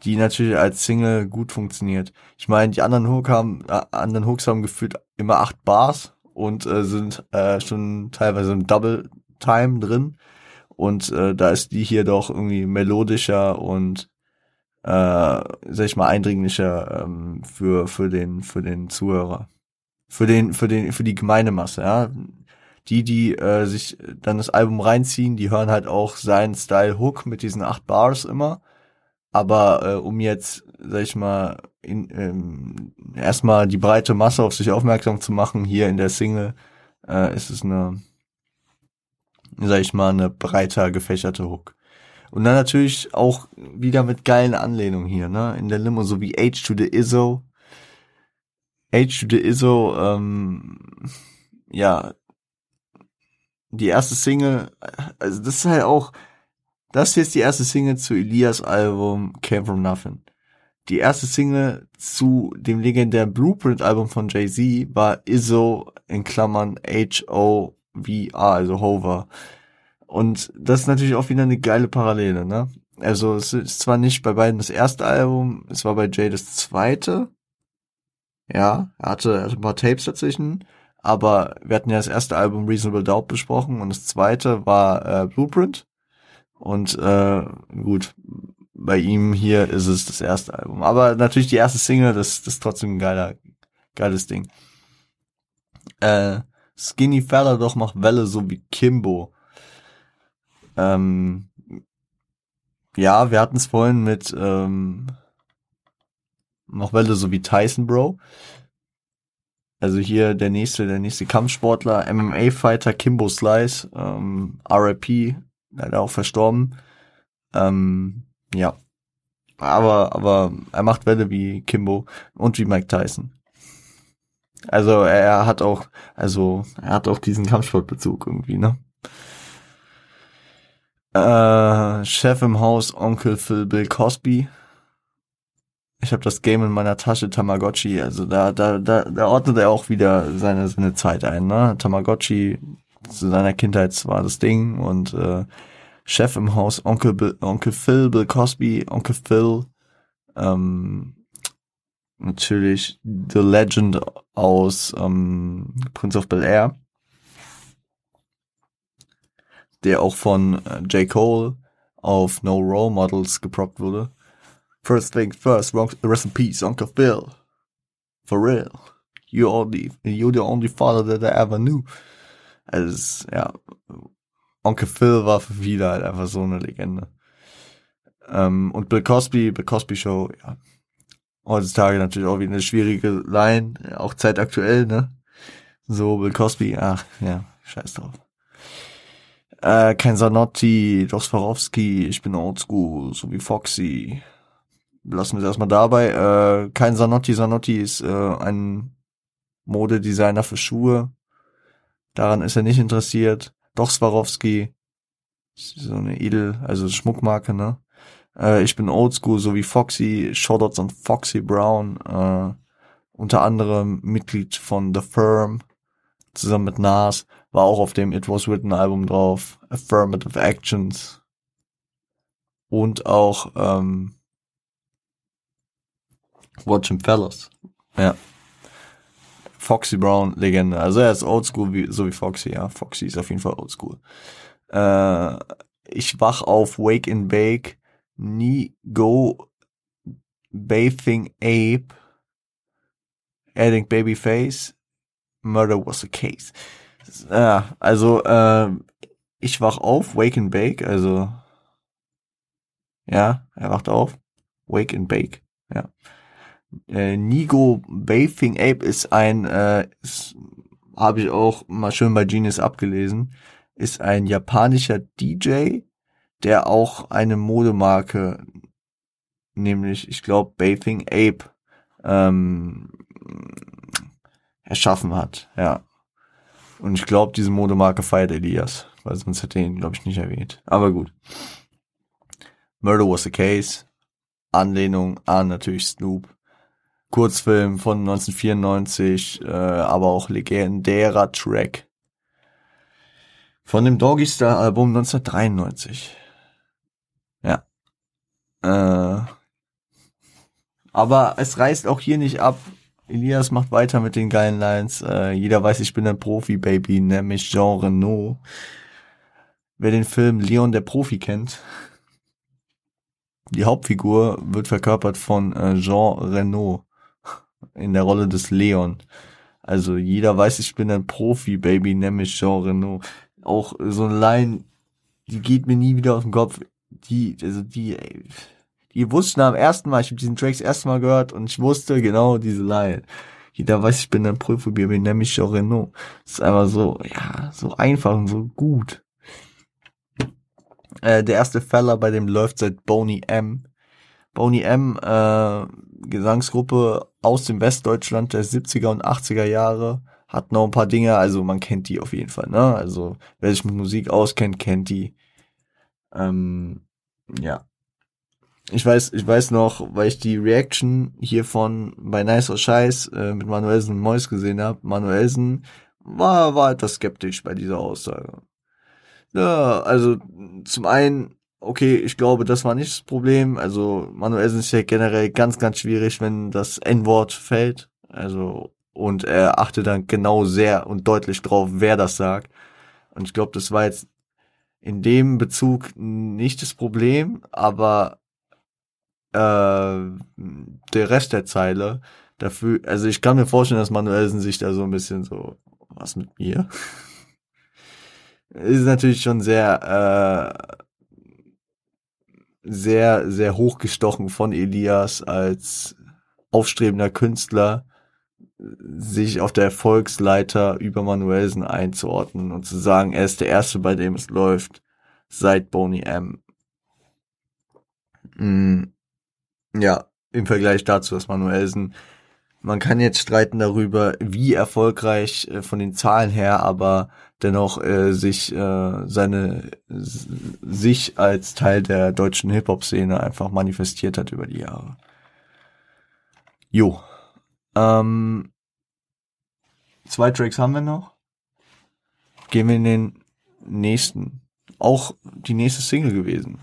die natürlich als Single gut funktioniert. Ich meine, die anderen Hook haben, äh, anderen Hooks haben gefühlt immer acht Bars und äh, sind äh, schon teilweise im Double Time drin. Und äh, da ist die hier doch irgendwie melodischer und äh, sag ich mal eindringlicher ähm, für für den für den Zuhörer, für den für den für die Gemeindemasse. Ja, die die äh, sich dann das Album reinziehen, die hören halt auch seinen Style Hook mit diesen acht Bars immer. Aber äh, um jetzt sag ich mal in, ähm, erstmal die breite Masse auf sich aufmerksam zu machen, hier in der Single, äh, ist es eine, sag ich mal, eine breiter gefächerte Hook. Und dann natürlich auch wieder mit geilen Anlehnungen hier, ne? In der Limo, so wie H to the Izzo. H to the Izzo, ähm, ja, die erste Single, also das ist halt auch, das hier ist die erste Single zu Elias Album Came From Nothing. Die erste Single zu dem legendären Blueprint-Album von Jay-Z war Izzo in Klammern H-O-V-A, also Hover. Und das ist natürlich auch wieder eine geile Parallele, ne? Also es ist zwar nicht bei beiden das erste Album, es war bei Jay das zweite. Ja, er hatte, er hatte ein paar Tapes dazwischen, aber wir hatten ja das erste Album Reasonable Doubt besprochen und das zweite war äh, Blueprint. Und äh, gut, bei ihm hier ist es das erste Album. Aber natürlich die erste Single, das, das ist trotzdem ein geiler, geiles Ding. Äh, Skinny Fella doch macht Welle so wie Kimbo. Ähm, ja, wir hatten es vorhin mit ähm, mach Welle so wie Tyson Bro. Also hier der nächste, der nächste Kampfsportler, MMA-Fighter Kimbo Slice, ähm, RIP, leider auch verstorben. Ähm, ja. Aber, aber er macht Welle wie Kimbo und wie Mike Tyson. Also er hat auch, also er hat auch diesen Kampfsportbezug irgendwie, ne? Äh, Chef im Haus, Onkel Phil Bill Cosby. Ich habe das Game in meiner Tasche, Tamagotchi. Also da, da, da, da ordnet er auch wieder seine, seine Zeit ein, ne? Tamagotchi zu seiner Kindheit war das Ding und äh, Chef im Haus, Onkel, Bill, Onkel Phil, Bill Cosby, Onkel Phil, ähm, natürlich The Legend aus ähm, Prince of Bel Air, der auch von äh, J. Cole auf No Role Models geproppt wurde. First things first, rest in peace, Uncle Phil. For real. You're, the, you're the only father that I ever knew. Also, ja, Onkel Phil war für viele halt einfach so eine Legende. Ähm, und Bill Cosby, Bill Cosby Show, ja. Heutzutage natürlich auch wieder eine schwierige Line, auch zeitaktuell, ne? So, Bill Cosby, ach, ja, scheiß drauf. Äh, kein Zanotti, Dos Swarovski, ich bin oldschool, so wie Foxy. Lassen wir es erstmal dabei. Äh, kein Zanotti, Zanotti ist äh, ein Modedesigner für Schuhe. Daran ist er nicht interessiert. Doch Swarovski, so eine Edel, also Schmuckmarke, ne? Äh, ich bin oldschool, so wie Foxy, Shoutouts an Foxy Brown, äh, unter anderem Mitglied von The Firm, zusammen mit Nas, war auch auf dem It Was Written Album drauf, Affirmative Actions und auch ähm, Watch Him Fellas. Ja. Foxy Brown, Legende. Also er ist oldschool, wie, so wie Foxy, ja. Foxy ist auf jeden Fall oldschool. Äh, ich wach auf Wake and Bake, nie go Bathing Ape, Adding Babyface, Murder was a case. Ja, also äh, ich wach auf, Wake and Bake, also ja, er wacht auf, Wake and Bake, ja. Äh, Nigo Bathing Ape ist ein, äh, habe ich auch mal schön bei Genius abgelesen, ist ein japanischer DJ, der auch eine Modemarke, nämlich ich glaube Bathing Ape, ähm, erschaffen hat, ja. Und ich glaube, diese Modemarke feiert Elias, weil sonst hätte ihn, glaube ich, nicht erwähnt. Aber gut. Murder was the case. Anlehnung an natürlich Snoop. Kurzfilm von 1994, äh, aber auch legendärer Track. Von dem Doggy Star Album 1993. Ja. Äh, aber es reißt auch hier nicht ab, Elias macht weiter mit den geilen Lines. Äh, jeder weiß, ich bin ein Profi, Baby, nämlich Jean Renault. Wer den Film Leon der Profi kennt, die Hauptfigur wird verkörpert von äh, Jean Renault in der Rolle des Leon. Also jeder weiß, ich bin ein Profi, Baby, nämlich Jean Renault. Auch so eine Line, die geht mir nie wieder aus dem Kopf. Die, also die, ey, die wussten am ersten Mal, ich habe diesen Track das erste Mal gehört und ich wusste genau diese Line. Jeder weiß, ich bin ein Prüfprobier, ich nenne mich Renault. Das ist einfach so, ja, so einfach und so gut. Äh, der erste Feller, bei dem läuft seit Boney M. Boney M, äh, Gesangsgruppe aus dem Westdeutschland der 70er und 80er Jahre, hat noch ein paar Dinge, also man kennt die auf jeden Fall, ne? Also wer sich mit Musik auskennt, kennt die. Ähm, ja, ich weiß, ich weiß noch, weil ich die Reaction hiervon bei Nice or Scheiß äh, mit Manuelsen und Mois gesehen habe. Manuelsen war, war etwas skeptisch bei dieser Aussage. Ja, also zum einen, okay, ich glaube, das war nicht das Problem. Also Manuelsen ist ja generell ganz, ganz schwierig, wenn das N-Wort fällt. Also und er achtet dann genau sehr und deutlich drauf, wer das sagt. Und ich glaube, das war jetzt in dem Bezug nicht das Problem, aber äh, der Rest der Zeile dafür, also ich kann mir vorstellen, dass Manuelsen sich da so ein bisschen so, was mit mir? ist natürlich schon sehr, äh, sehr, sehr hochgestochen von Elias als aufstrebender Künstler, sich auf der Erfolgsleiter über Manuelsen einzuordnen und zu sagen, er ist der Erste, bei dem es läuft, seit Boney M. Mm. Ja, im Vergleich dazu, dass Manuelsen, man kann jetzt streiten darüber, wie erfolgreich äh, von den Zahlen her, aber dennoch äh, sich äh, seine sich als Teil der deutschen Hip-Hop-Szene einfach manifestiert hat über die Jahre. Jo. Ähm, zwei Tracks haben wir noch. Gehen wir in den nächsten. Auch die nächste Single gewesen.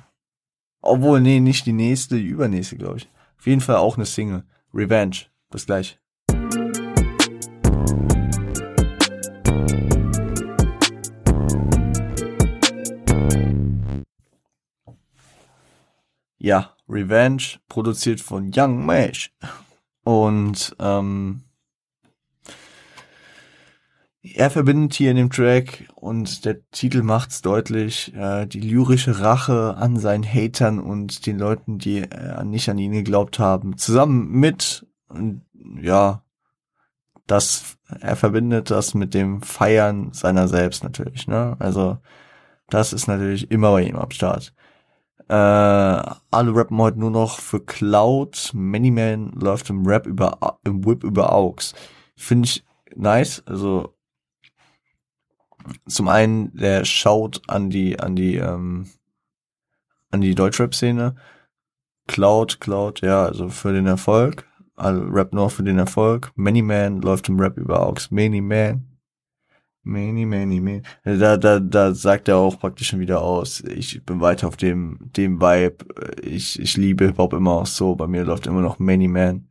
Obwohl, nee, nicht die nächste, die übernächste, glaube ich. Auf jeden Fall auch eine Single. Revenge. Bis gleich. Ja, Revenge, produziert von Young Mesh. Und ähm, er verbindet hier in dem Track und der Titel macht's deutlich, äh, die lyrische Rache an seinen Hatern und den Leuten, die äh, nicht an ihn geglaubt haben, zusammen mit, ja, das, er verbindet das mit dem Feiern seiner selbst natürlich, ne? Also, das ist natürlich immer bei ihm am Start. Äh, alle rappen heute nur noch für Cloud. Many Man läuft im Rap über, im Whip über Aux. Finde ich nice. Also, zum einen, der schaut an die, an die, ähm, an die Deutschrap-Szene. Cloud, Cloud, ja, also für den Erfolg. Rap nur für den Erfolg. Many Man läuft im Rap über Aux. Many Man. Many, many, many. Da, da, da sagt er auch praktisch schon wieder aus. Ich bin weiter auf dem, dem Vibe. Ich, ich liebe Hip-Hop immer auch so. Bei mir läuft immer noch Many Man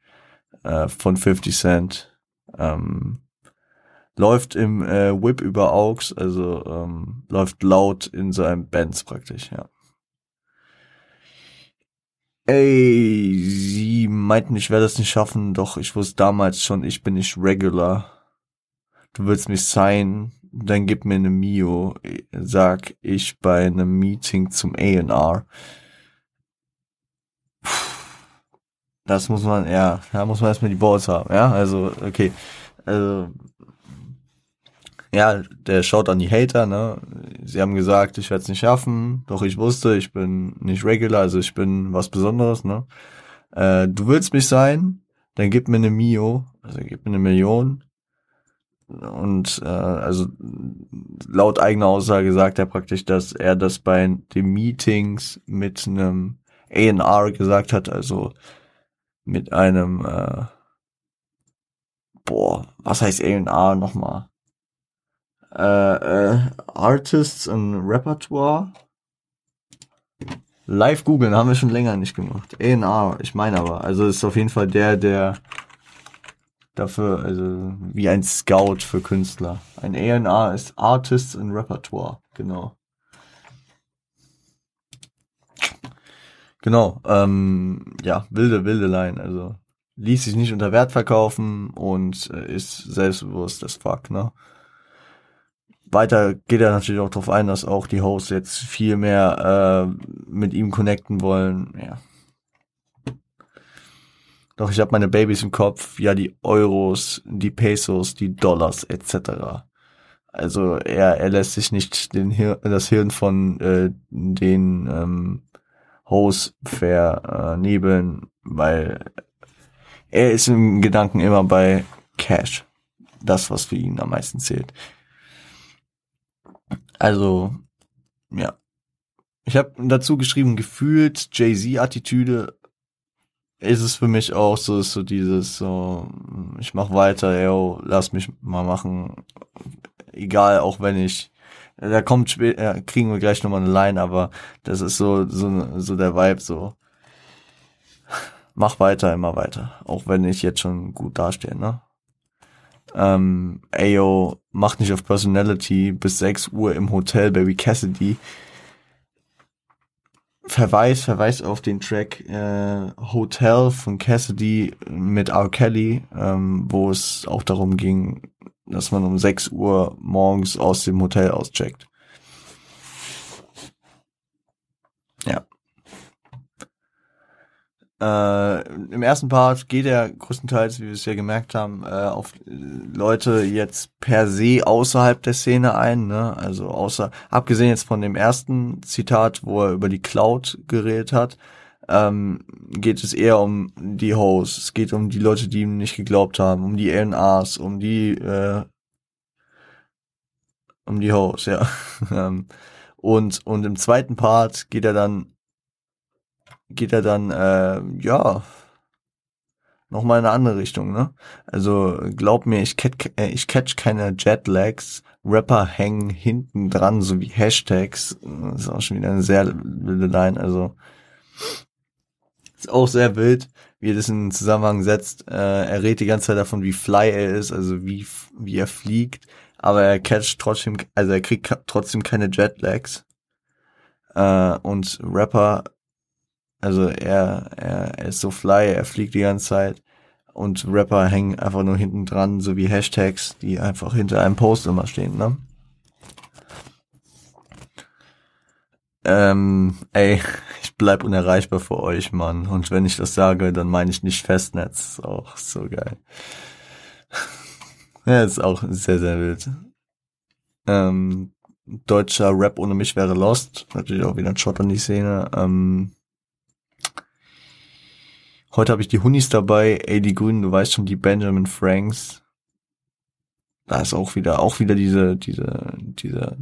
äh, von 50 Cent. Ähm, läuft im äh, Whip über Aux, also ähm, läuft laut in seinem Bands praktisch, ja. Ey, sie meinten, ich werde es nicht schaffen, doch ich wusste damals schon, ich bin nicht regular. Du willst mich sein, dann gib mir eine Mio, sag ich bei einem Meeting zum A&R. Das muss man, ja, da muss man erstmal die Balls haben, ja, also, okay, also, ja, der schaut an die Hater, ne? Sie haben gesagt, ich werde es nicht schaffen, doch ich wusste, ich bin nicht regular, also ich bin was Besonderes, ne? Äh, du willst mich sein, dann gib mir eine Mio, also gib mir eine Million. Und äh, also laut eigener Aussage sagt er praktisch, dass er das bei den Meetings mit einem A&R gesagt hat, also mit einem äh, boah, was heißt A&R nochmal? Äh, äh, Artists und Repertoire. Live googeln haben wir schon länger nicht gemacht. A&R, ich meine aber. Also ist auf jeden Fall der, der dafür, also wie ein Scout für Künstler. Ein A&R ist Artists and Repertoire, genau. Genau, ähm, ja, wilde, wilde Line, also ließ sich nicht unter Wert verkaufen und äh, ist selbstbewusst das Fuck, ne? Weiter geht er natürlich auch darauf ein, dass auch die Hosts jetzt viel mehr äh, mit ihm connecten wollen. Ja. Doch ich habe meine Babys im Kopf, ja die Euros, die Pesos, die Dollars etc. Also er, er lässt sich nicht den Hir das Hirn von äh, den ähm, Hosts vernebeln, weil er ist im Gedanken immer bei Cash. Das, was für ihn am meisten zählt. Also, ja. Ich habe dazu geschrieben, gefühlt Jay-Z-Attitüde ist es für mich auch so, ist so dieses, so, ich mach weiter, yo, lass mich mal machen. Egal, auch wenn ich, da kommt später, kriegen wir gleich nochmal eine Line, aber das ist so, so, so der Vibe, so. Mach weiter, immer weiter. Auch wenn ich jetzt schon gut dastehe, ne? Ähm, Ayo macht nicht auf Personality bis 6 Uhr im Hotel Baby Cassidy. Verweis, Verweis auf den Track äh, Hotel von Cassidy mit R. Kelly, ähm, wo es auch darum ging, dass man um 6 Uhr morgens aus dem Hotel auscheckt. Ja. Äh, Im ersten Part geht er größtenteils, wie wir es ja gemerkt haben, äh, auf Leute jetzt per se außerhalb der Szene ein. Ne? Also außer, abgesehen jetzt von dem ersten Zitat, wo er über die Cloud geredet hat, ähm, geht es eher um die Hosts. Es geht um die Leute, die ihm nicht geglaubt haben, um die LNAs, um die äh, um die Hosts, ja. Ähm, und und im zweiten Part geht er dann geht er dann, äh, ja, nochmal in eine andere Richtung, ne? Also glaub mir, ich catch, äh, ich catch keine Jetlags. Rapper hängen hinten dran, so wie Hashtags. Das ist auch schon wieder eine sehr wilde Line. Also ist auch sehr wild, wie er das in den Zusammenhang setzt. Äh, er redet die ganze Zeit davon, wie fly er ist, also wie, wie er fliegt. Aber er catcht trotzdem, also er kriegt trotzdem keine Jetlags. Äh, und Rapper also er, er, er ist so fly, er fliegt die ganze Zeit und Rapper hängen einfach nur hinten dran, so wie Hashtags, die einfach hinter einem Post immer stehen, ne? Ähm, ey, ich bleib unerreichbar für euch, Mann. Und wenn ich das sage, dann meine ich nicht Festnetz. Auch so geil. ja, ist auch sehr, sehr wild. Ähm, deutscher Rap ohne mich wäre Lost. Natürlich auch wieder ein Shot an die Szene. Ähm, heute habe ich die Hunis dabei. Ey, die Grünen, du weißt schon, die Benjamin Franks. Da ist auch wieder, auch wieder diese, diese, diese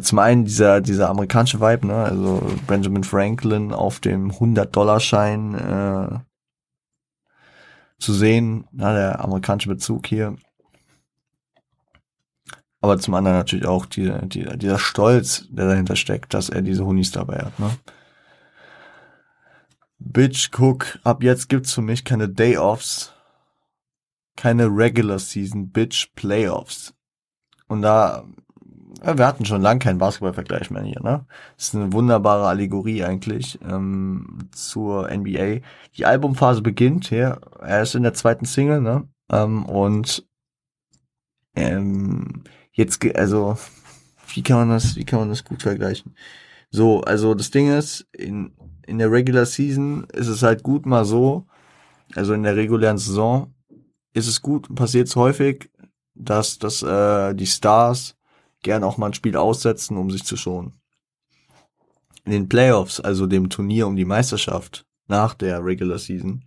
zum einen dieser, dieser amerikanische Vibe, ne, also Benjamin Franklin auf dem 100-Dollar-Schein äh, zu sehen, na, der amerikanische Bezug hier. Aber zum anderen natürlich auch die, die, dieser Stolz, der dahinter steckt, dass er diese Hunis dabei hat, ne. Bitch, guck, ab jetzt gibt's für mich keine Day-Offs, keine Regular Season, Bitch, Playoffs. Und da ja, wir hatten schon lange keinen Basketballvergleich mehr hier, ne? Das ist eine wunderbare Allegorie eigentlich ähm, zur NBA. Die Albumphase beginnt hier. Er ist in der zweiten Single, ne? Ähm, und ähm, jetzt, also wie kann man das, wie kann man das gut vergleichen? So, also das Ding ist, in, in der Regular Season ist es halt gut mal so, also in der regulären Saison ist es gut, passiert es häufig, dass, dass äh, die Stars gern auch mal ein Spiel aussetzen, um sich zu schonen. In den Playoffs, also dem Turnier um die Meisterschaft nach der Regular Season,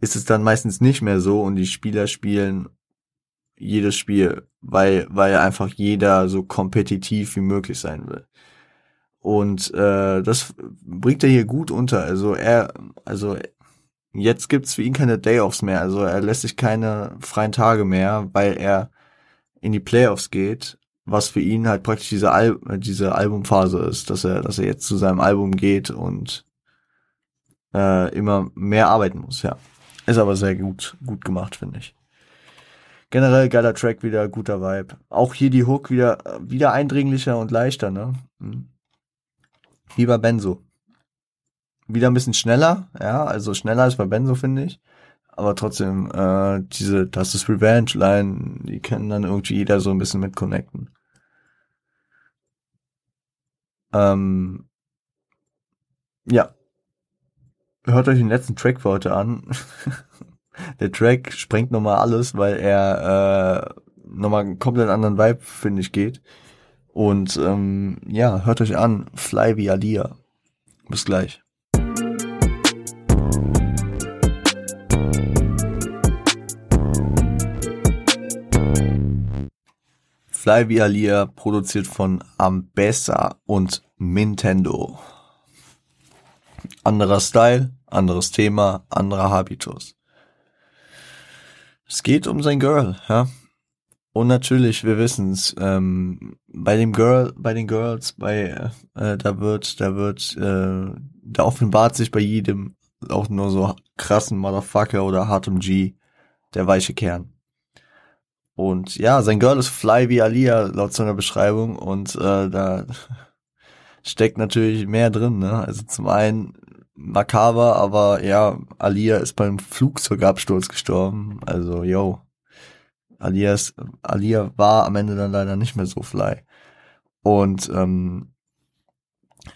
ist es dann meistens nicht mehr so und die Spieler spielen jedes Spiel, weil, weil einfach jeder so kompetitiv wie möglich sein will. Und äh, das bringt er hier gut unter. Also er, also jetzt gibt's für ihn keine Day-Offs mehr. Also er lässt sich keine freien Tage mehr, weil er in die Playoffs geht was für ihn halt praktisch diese, Al diese Albumphase ist, dass er, dass er jetzt zu seinem Album geht und äh, immer mehr arbeiten muss, ja. Ist aber sehr gut, gut gemacht, finde ich. Generell geiler Track wieder, guter Vibe. Auch hier die Hook wieder, wieder eindringlicher und leichter, ne? Hm. Wie bei Benzo. Wieder ein bisschen schneller, ja, also schneller als bei Benzo, finde ich. Aber trotzdem, äh, diese, das ist Revenge-Line, die können dann irgendwie jeder so ein bisschen mit connecten. Ähm, ja. Hört euch den letzten Track für heute an. Der Track sprengt nochmal alles, weil er äh, nochmal einen komplett anderen Vibe, finde ich, geht. Und ähm, ja, hört euch an. Fly wie Alia. Bis gleich. Fly wie Alia, produziert von Ambessa und Nintendo. Anderer Style, anderes Thema, anderer Habitus. Es geht um sein Girl, ja. Und natürlich, wir wissen's, ähm, bei dem Girl, bei den Girls, bei äh, da wird, da wird, äh, da offenbart sich bei jedem auch nur so krassen Motherfucker oder hartem G der weiche Kern. Und ja, sein Girl ist fly wie Alia laut seiner Beschreibung und äh, da steckt natürlich mehr drin, ne? Also zum einen makaber, aber ja, Alia ist beim Flugzeugabsturz gestorben. Also, yo. Alia, ist, Alia war am Ende dann leider nicht mehr so fly. Und ähm,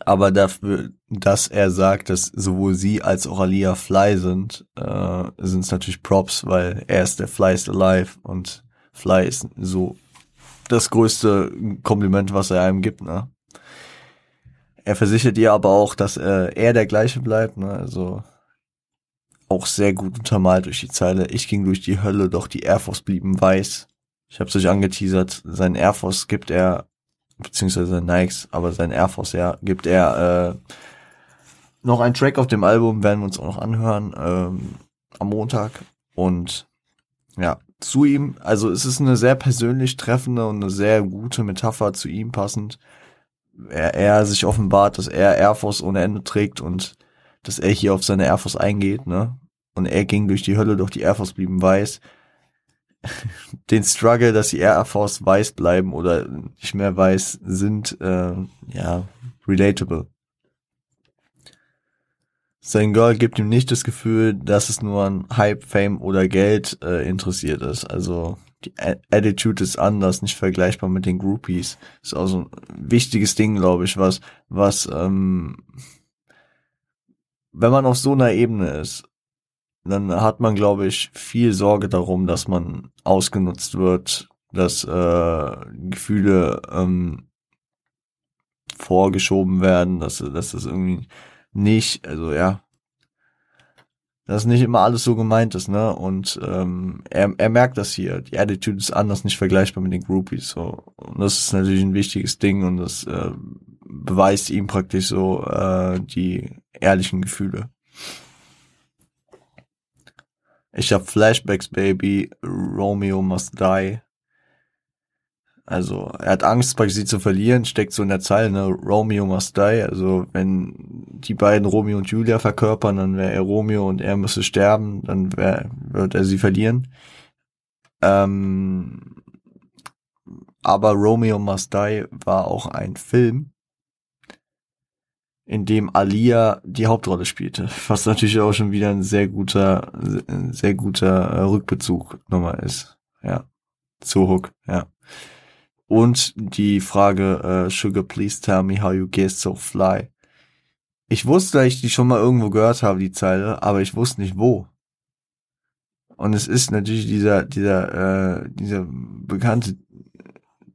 aber dafür, dass er sagt, dass sowohl sie als auch Alia fly sind, äh, sind es natürlich Props, weil er ist der flyest alive und fly ist so das größte Kompliment, was er einem gibt, ne? Er versichert ihr aber auch, dass äh, er der gleiche bleibt, ne? Also auch sehr gut untermalt durch die Zeile. Ich ging durch die Hölle, doch die Air Force blieben weiß. Ich hab's euch angeteasert. Sein Air Force gibt er, beziehungsweise Nikes, aber sein Air Force, ja, gibt er äh, noch ein Track auf dem Album, werden wir uns auch noch anhören ähm, am Montag. Und ja, zu ihm, also es ist eine sehr persönlich treffende und eine sehr gute Metapher zu ihm passend er, er sich offenbart, dass er Air Force ohne Ende trägt und dass er hier auf seine Air Force eingeht, ne? Und er ging durch die Hölle, doch die Air Force blieben weiß. Den Struggle, dass die Air Force weiß bleiben oder nicht mehr weiß sind, äh, ja, relatable. sein Girl gibt ihm nicht das Gefühl, dass es nur an Hype, Fame oder Geld äh, interessiert ist. Also die Attitude ist anders, nicht vergleichbar mit den Groupies. Ist auch so ein wichtiges Ding, glaube ich, was, was, ähm, wenn man auf so einer Ebene ist, dann hat man, glaube ich, viel Sorge darum, dass man ausgenutzt wird, dass äh, Gefühle ähm, vorgeschoben werden, dass, dass das irgendwie nicht, also ja, dass nicht immer alles so gemeint ist, ne? Und ähm, er, er merkt das hier. Die Attitude ist anders, nicht vergleichbar mit den Groupies. So. Und das ist natürlich ein wichtiges Ding und das äh, beweist ihm praktisch so äh, die ehrlichen Gefühle. Ich hab Flashbacks, Baby. Romeo must die. Also er hat Angst, sie zu verlieren, steckt so in der Zeile, ne, Romeo must die. Also wenn die beiden Romeo und Julia verkörpern, dann wäre er Romeo und er müsste sterben, dann wär, wird er sie verlieren. Ähm, aber Romeo Must Die war auch ein Film, in dem Alia die Hauptrolle spielte, was natürlich auch schon wieder ein sehr guter, sehr guter Rückbezug nochmal ist. Ja, zu Hook, ja. Und die Frage, äh, Sugar, please tell me how you get so fly. Ich wusste, dass ich die schon mal irgendwo gehört habe, die Zeile, aber ich wusste nicht wo. Und es ist natürlich dieser, dieser, äh, dieser bekannte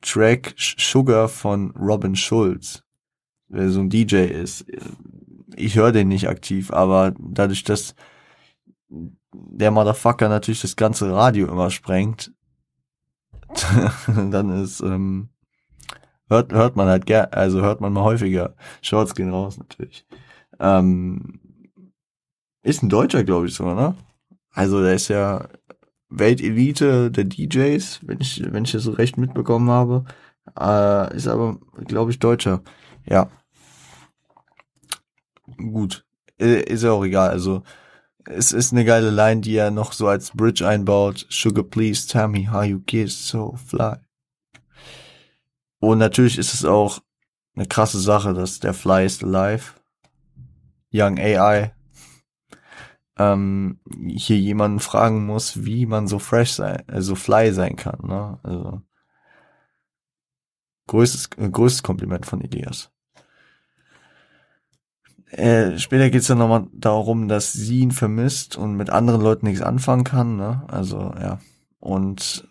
Track Sugar von Robin Schulz, der so ein DJ ist. Ich höre den nicht aktiv, aber dadurch, dass der Motherfucker natürlich das ganze Radio immer sprengt, dann ist, ähm, hört, hört man halt gern, also hört man mal häufiger. Shorts gehen raus natürlich. Ähm, ist ein Deutscher, glaube ich sogar, ne? Also der ist ja Weltelite der DJs, wenn ich, wenn ich das so recht mitbekommen habe. Äh, ist aber, glaube ich, Deutscher. Ja. Gut. Ist ja auch egal. Also es ist eine geile Line, die er noch so als Bridge einbaut. Sugar, please tell me how you kiss so fly. Und natürlich ist es auch eine krasse Sache, dass der Fly is alive. Young AI. Ähm, hier jemanden fragen muss, wie man so fresh sein, also fly sein kann, ne? Also größtes, größtes Kompliment von Elias. Äh, später geht's dann nochmal darum, dass sie ihn vermisst und mit anderen Leuten nichts anfangen kann. Ne? Also ja. Und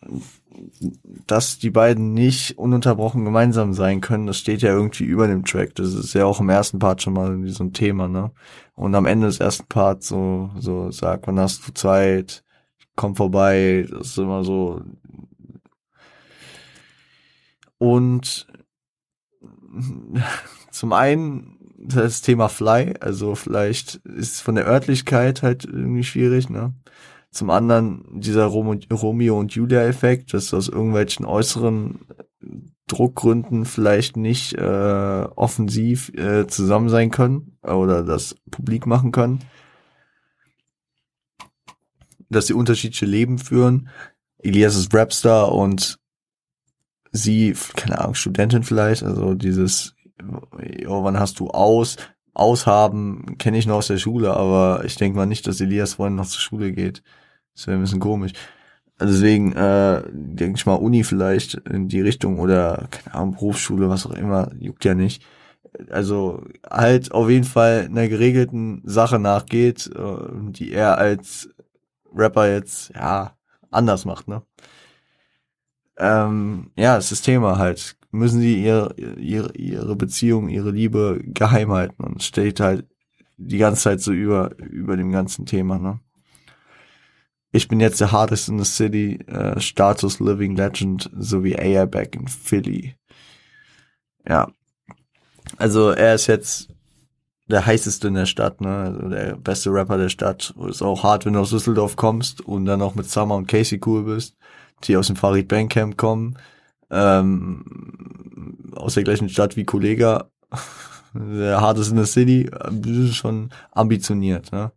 dass die beiden nicht ununterbrochen gemeinsam sein können, das steht ja irgendwie über dem Track. Das ist ja auch im ersten Part schon mal so ein Thema, ne? Und am Ende des ersten Parts so, so sag, wann hast du Zeit? Komm vorbei. Das ist immer so. Und zum einen das Thema Fly, also vielleicht ist von der Örtlichkeit halt irgendwie schwierig, ne? Zum anderen dieser Romeo und Julia-Effekt, dass aus irgendwelchen äußeren Druckgründen vielleicht nicht äh, offensiv äh, zusammen sein können oder das publik machen können. Dass sie unterschiedliche Leben führen. Elias ist Rapstar und sie, keine Ahnung, Studentin vielleicht, also dieses oh, wann hast du aus? Aushaben kenne ich noch aus der Schule, aber ich denke mal nicht, dass Elias vorhin noch zur Schule geht. Das wäre ein bisschen komisch. Deswegen äh, denke ich mal Uni vielleicht in die Richtung oder keine Ahnung Berufsschule, was auch immer, juckt ja nicht. Also halt auf jeden Fall einer geregelten Sache nachgeht, äh, die er als Rapper jetzt ja anders macht, ne? Ähm, ja, das ist das Thema halt müssen sie ihre, ihre, ihre Beziehung, ihre Liebe geheim halten und steht halt die ganze Zeit so über, über dem ganzen Thema, ne? Ich bin jetzt der Hardest in the City, äh, Status Living Legend sowie Airbag in Philly. Ja. Also er ist jetzt der heißeste in der Stadt, ne? Also der beste Rapper der Stadt. Ist auch hart, wenn du aus Düsseldorf kommst und dann auch mit Summer und Casey cool bist, die aus dem Farid Bandcamp kommen ähm, aus der gleichen Stadt wie Kollega, der Hardest in the City, schon ambitioniert, ne?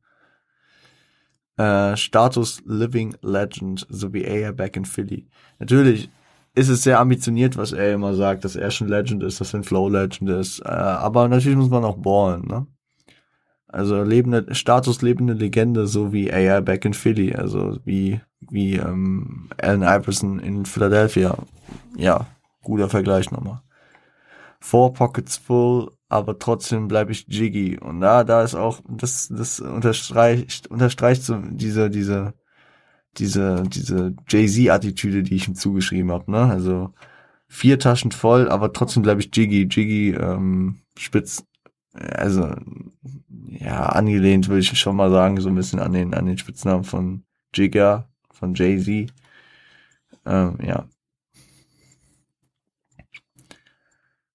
Äh, Status Living Legend, so wie er back in Philly. Natürlich ist es sehr ambitioniert, was er immer sagt, dass er schon Legend ist, dass er ein Flow Legend ist, äh, aber natürlich muss man auch ballen, ne? Also lebende, Status lebende Legende, so wie AI back in Philly, also wie, wie ähm, Allen Iverson in Philadelphia. Ja, guter Vergleich nochmal. Four Pockets Full, aber trotzdem bleibe ich jiggy. Und da, da ist auch, das, das unterstreicht, unterstreicht so diese, diese, diese, diese Jay-Z-Attitüde, die ich ihm zugeschrieben habe, ne? Also vier Taschen voll, aber trotzdem bleibe ich jiggy, jiggy, ähm, spitz, also ja, angelehnt würde ich schon mal sagen, so ein bisschen an den, an den Spitznamen von Jigger, von Jay-Z. Ähm, ja.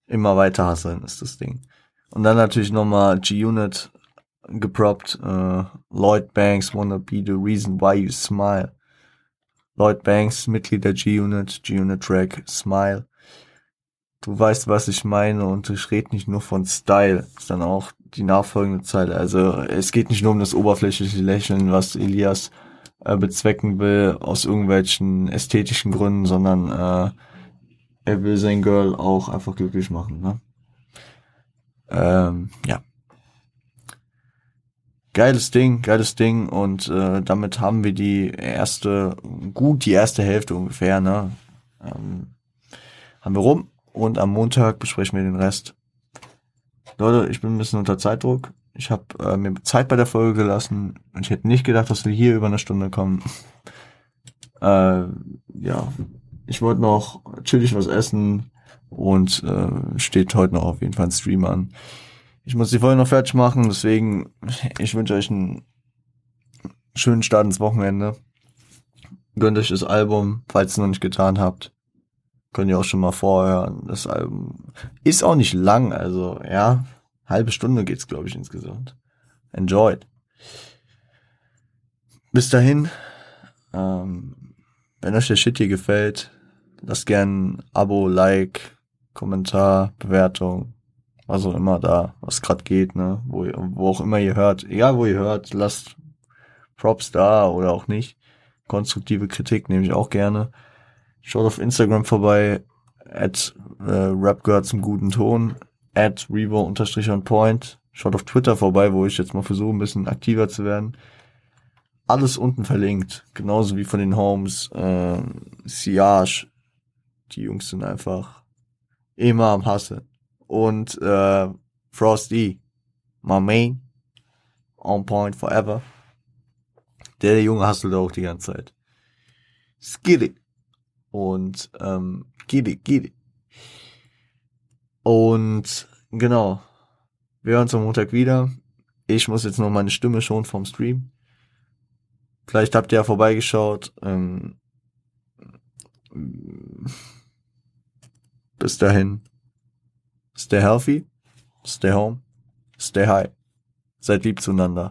Immer weiter hasseln ist das Ding. Und dann natürlich nochmal G-Unit geproppt. Äh, Lloyd Banks wanna be the reason why you smile. Lloyd Banks, Mitglied der G-Unit, G-Unit Track, Smile. Du weißt, was ich meine und ich rede nicht nur von Style, ist dann auch die nachfolgende Zeile. Also es geht nicht nur um das oberflächliche Lächeln, was Elias äh, bezwecken will aus irgendwelchen ästhetischen Gründen, sondern äh, er will sein Girl auch einfach glücklich machen. Ne? Ähm, ja. Geiles Ding, geiles Ding und äh, damit haben wir die erste, gut die erste Hälfte ungefähr, ne? Ähm, haben wir rum und am Montag besprechen wir den Rest. Leute, ich bin ein bisschen unter Zeitdruck. Ich habe äh, mir Zeit bei der Folge gelassen und ich hätte nicht gedacht, dass wir hier über eine Stunde kommen. äh, ja, ich wollte noch chillig was essen und äh, steht heute noch auf jeden Fall ein Stream an. Ich muss die Folge noch fertig machen, deswegen ich wünsche euch einen schönen Start ins Wochenende. Gönnt euch das Album, falls ihr es noch nicht getan habt. Könnt ihr auch schon mal vorhören. Das Album ist auch nicht lang, also ja, halbe Stunde geht's, glaube ich, insgesamt. Enjoyed. Bis dahin, ähm, wenn euch der Shit hier gefällt, lasst gern Abo, Like, Kommentar, Bewertung, was auch immer da, was gerade geht, ne, wo, wo auch immer ihr hört, egal wo ihr hört, lasst Props da oder auch nicht. Konstruktive Kritik nehme ich auch gerne. Schaut auf Instagram vorbei, at äh, Rap gehört zum guten Ton, at Revo unterstrich on point. Schaut auf Twitter vorbei, wo ich jetzt mal versuche, ein bisschen aktiver zu werden. Alles unten verlinkt, genauso wie von den Homes, äh, Siage. Die Jungs sind einfach immer am Hasse. Und äh, Frosty, my main, on point forever. Der, der Junge hustelt auch die ganze Zeit. Skitty. Und ähm, Giddy, Giddy. Und genau, wir hören uns am Montag wieder. Ich muss jetzt noch meine Stimme schon vom Stream. Vielleicht habt ihr ja vorbeigeschaut. Ähm, bis dahin. Stay healthy. Stay home. Stay high. Seid lieb zueinander.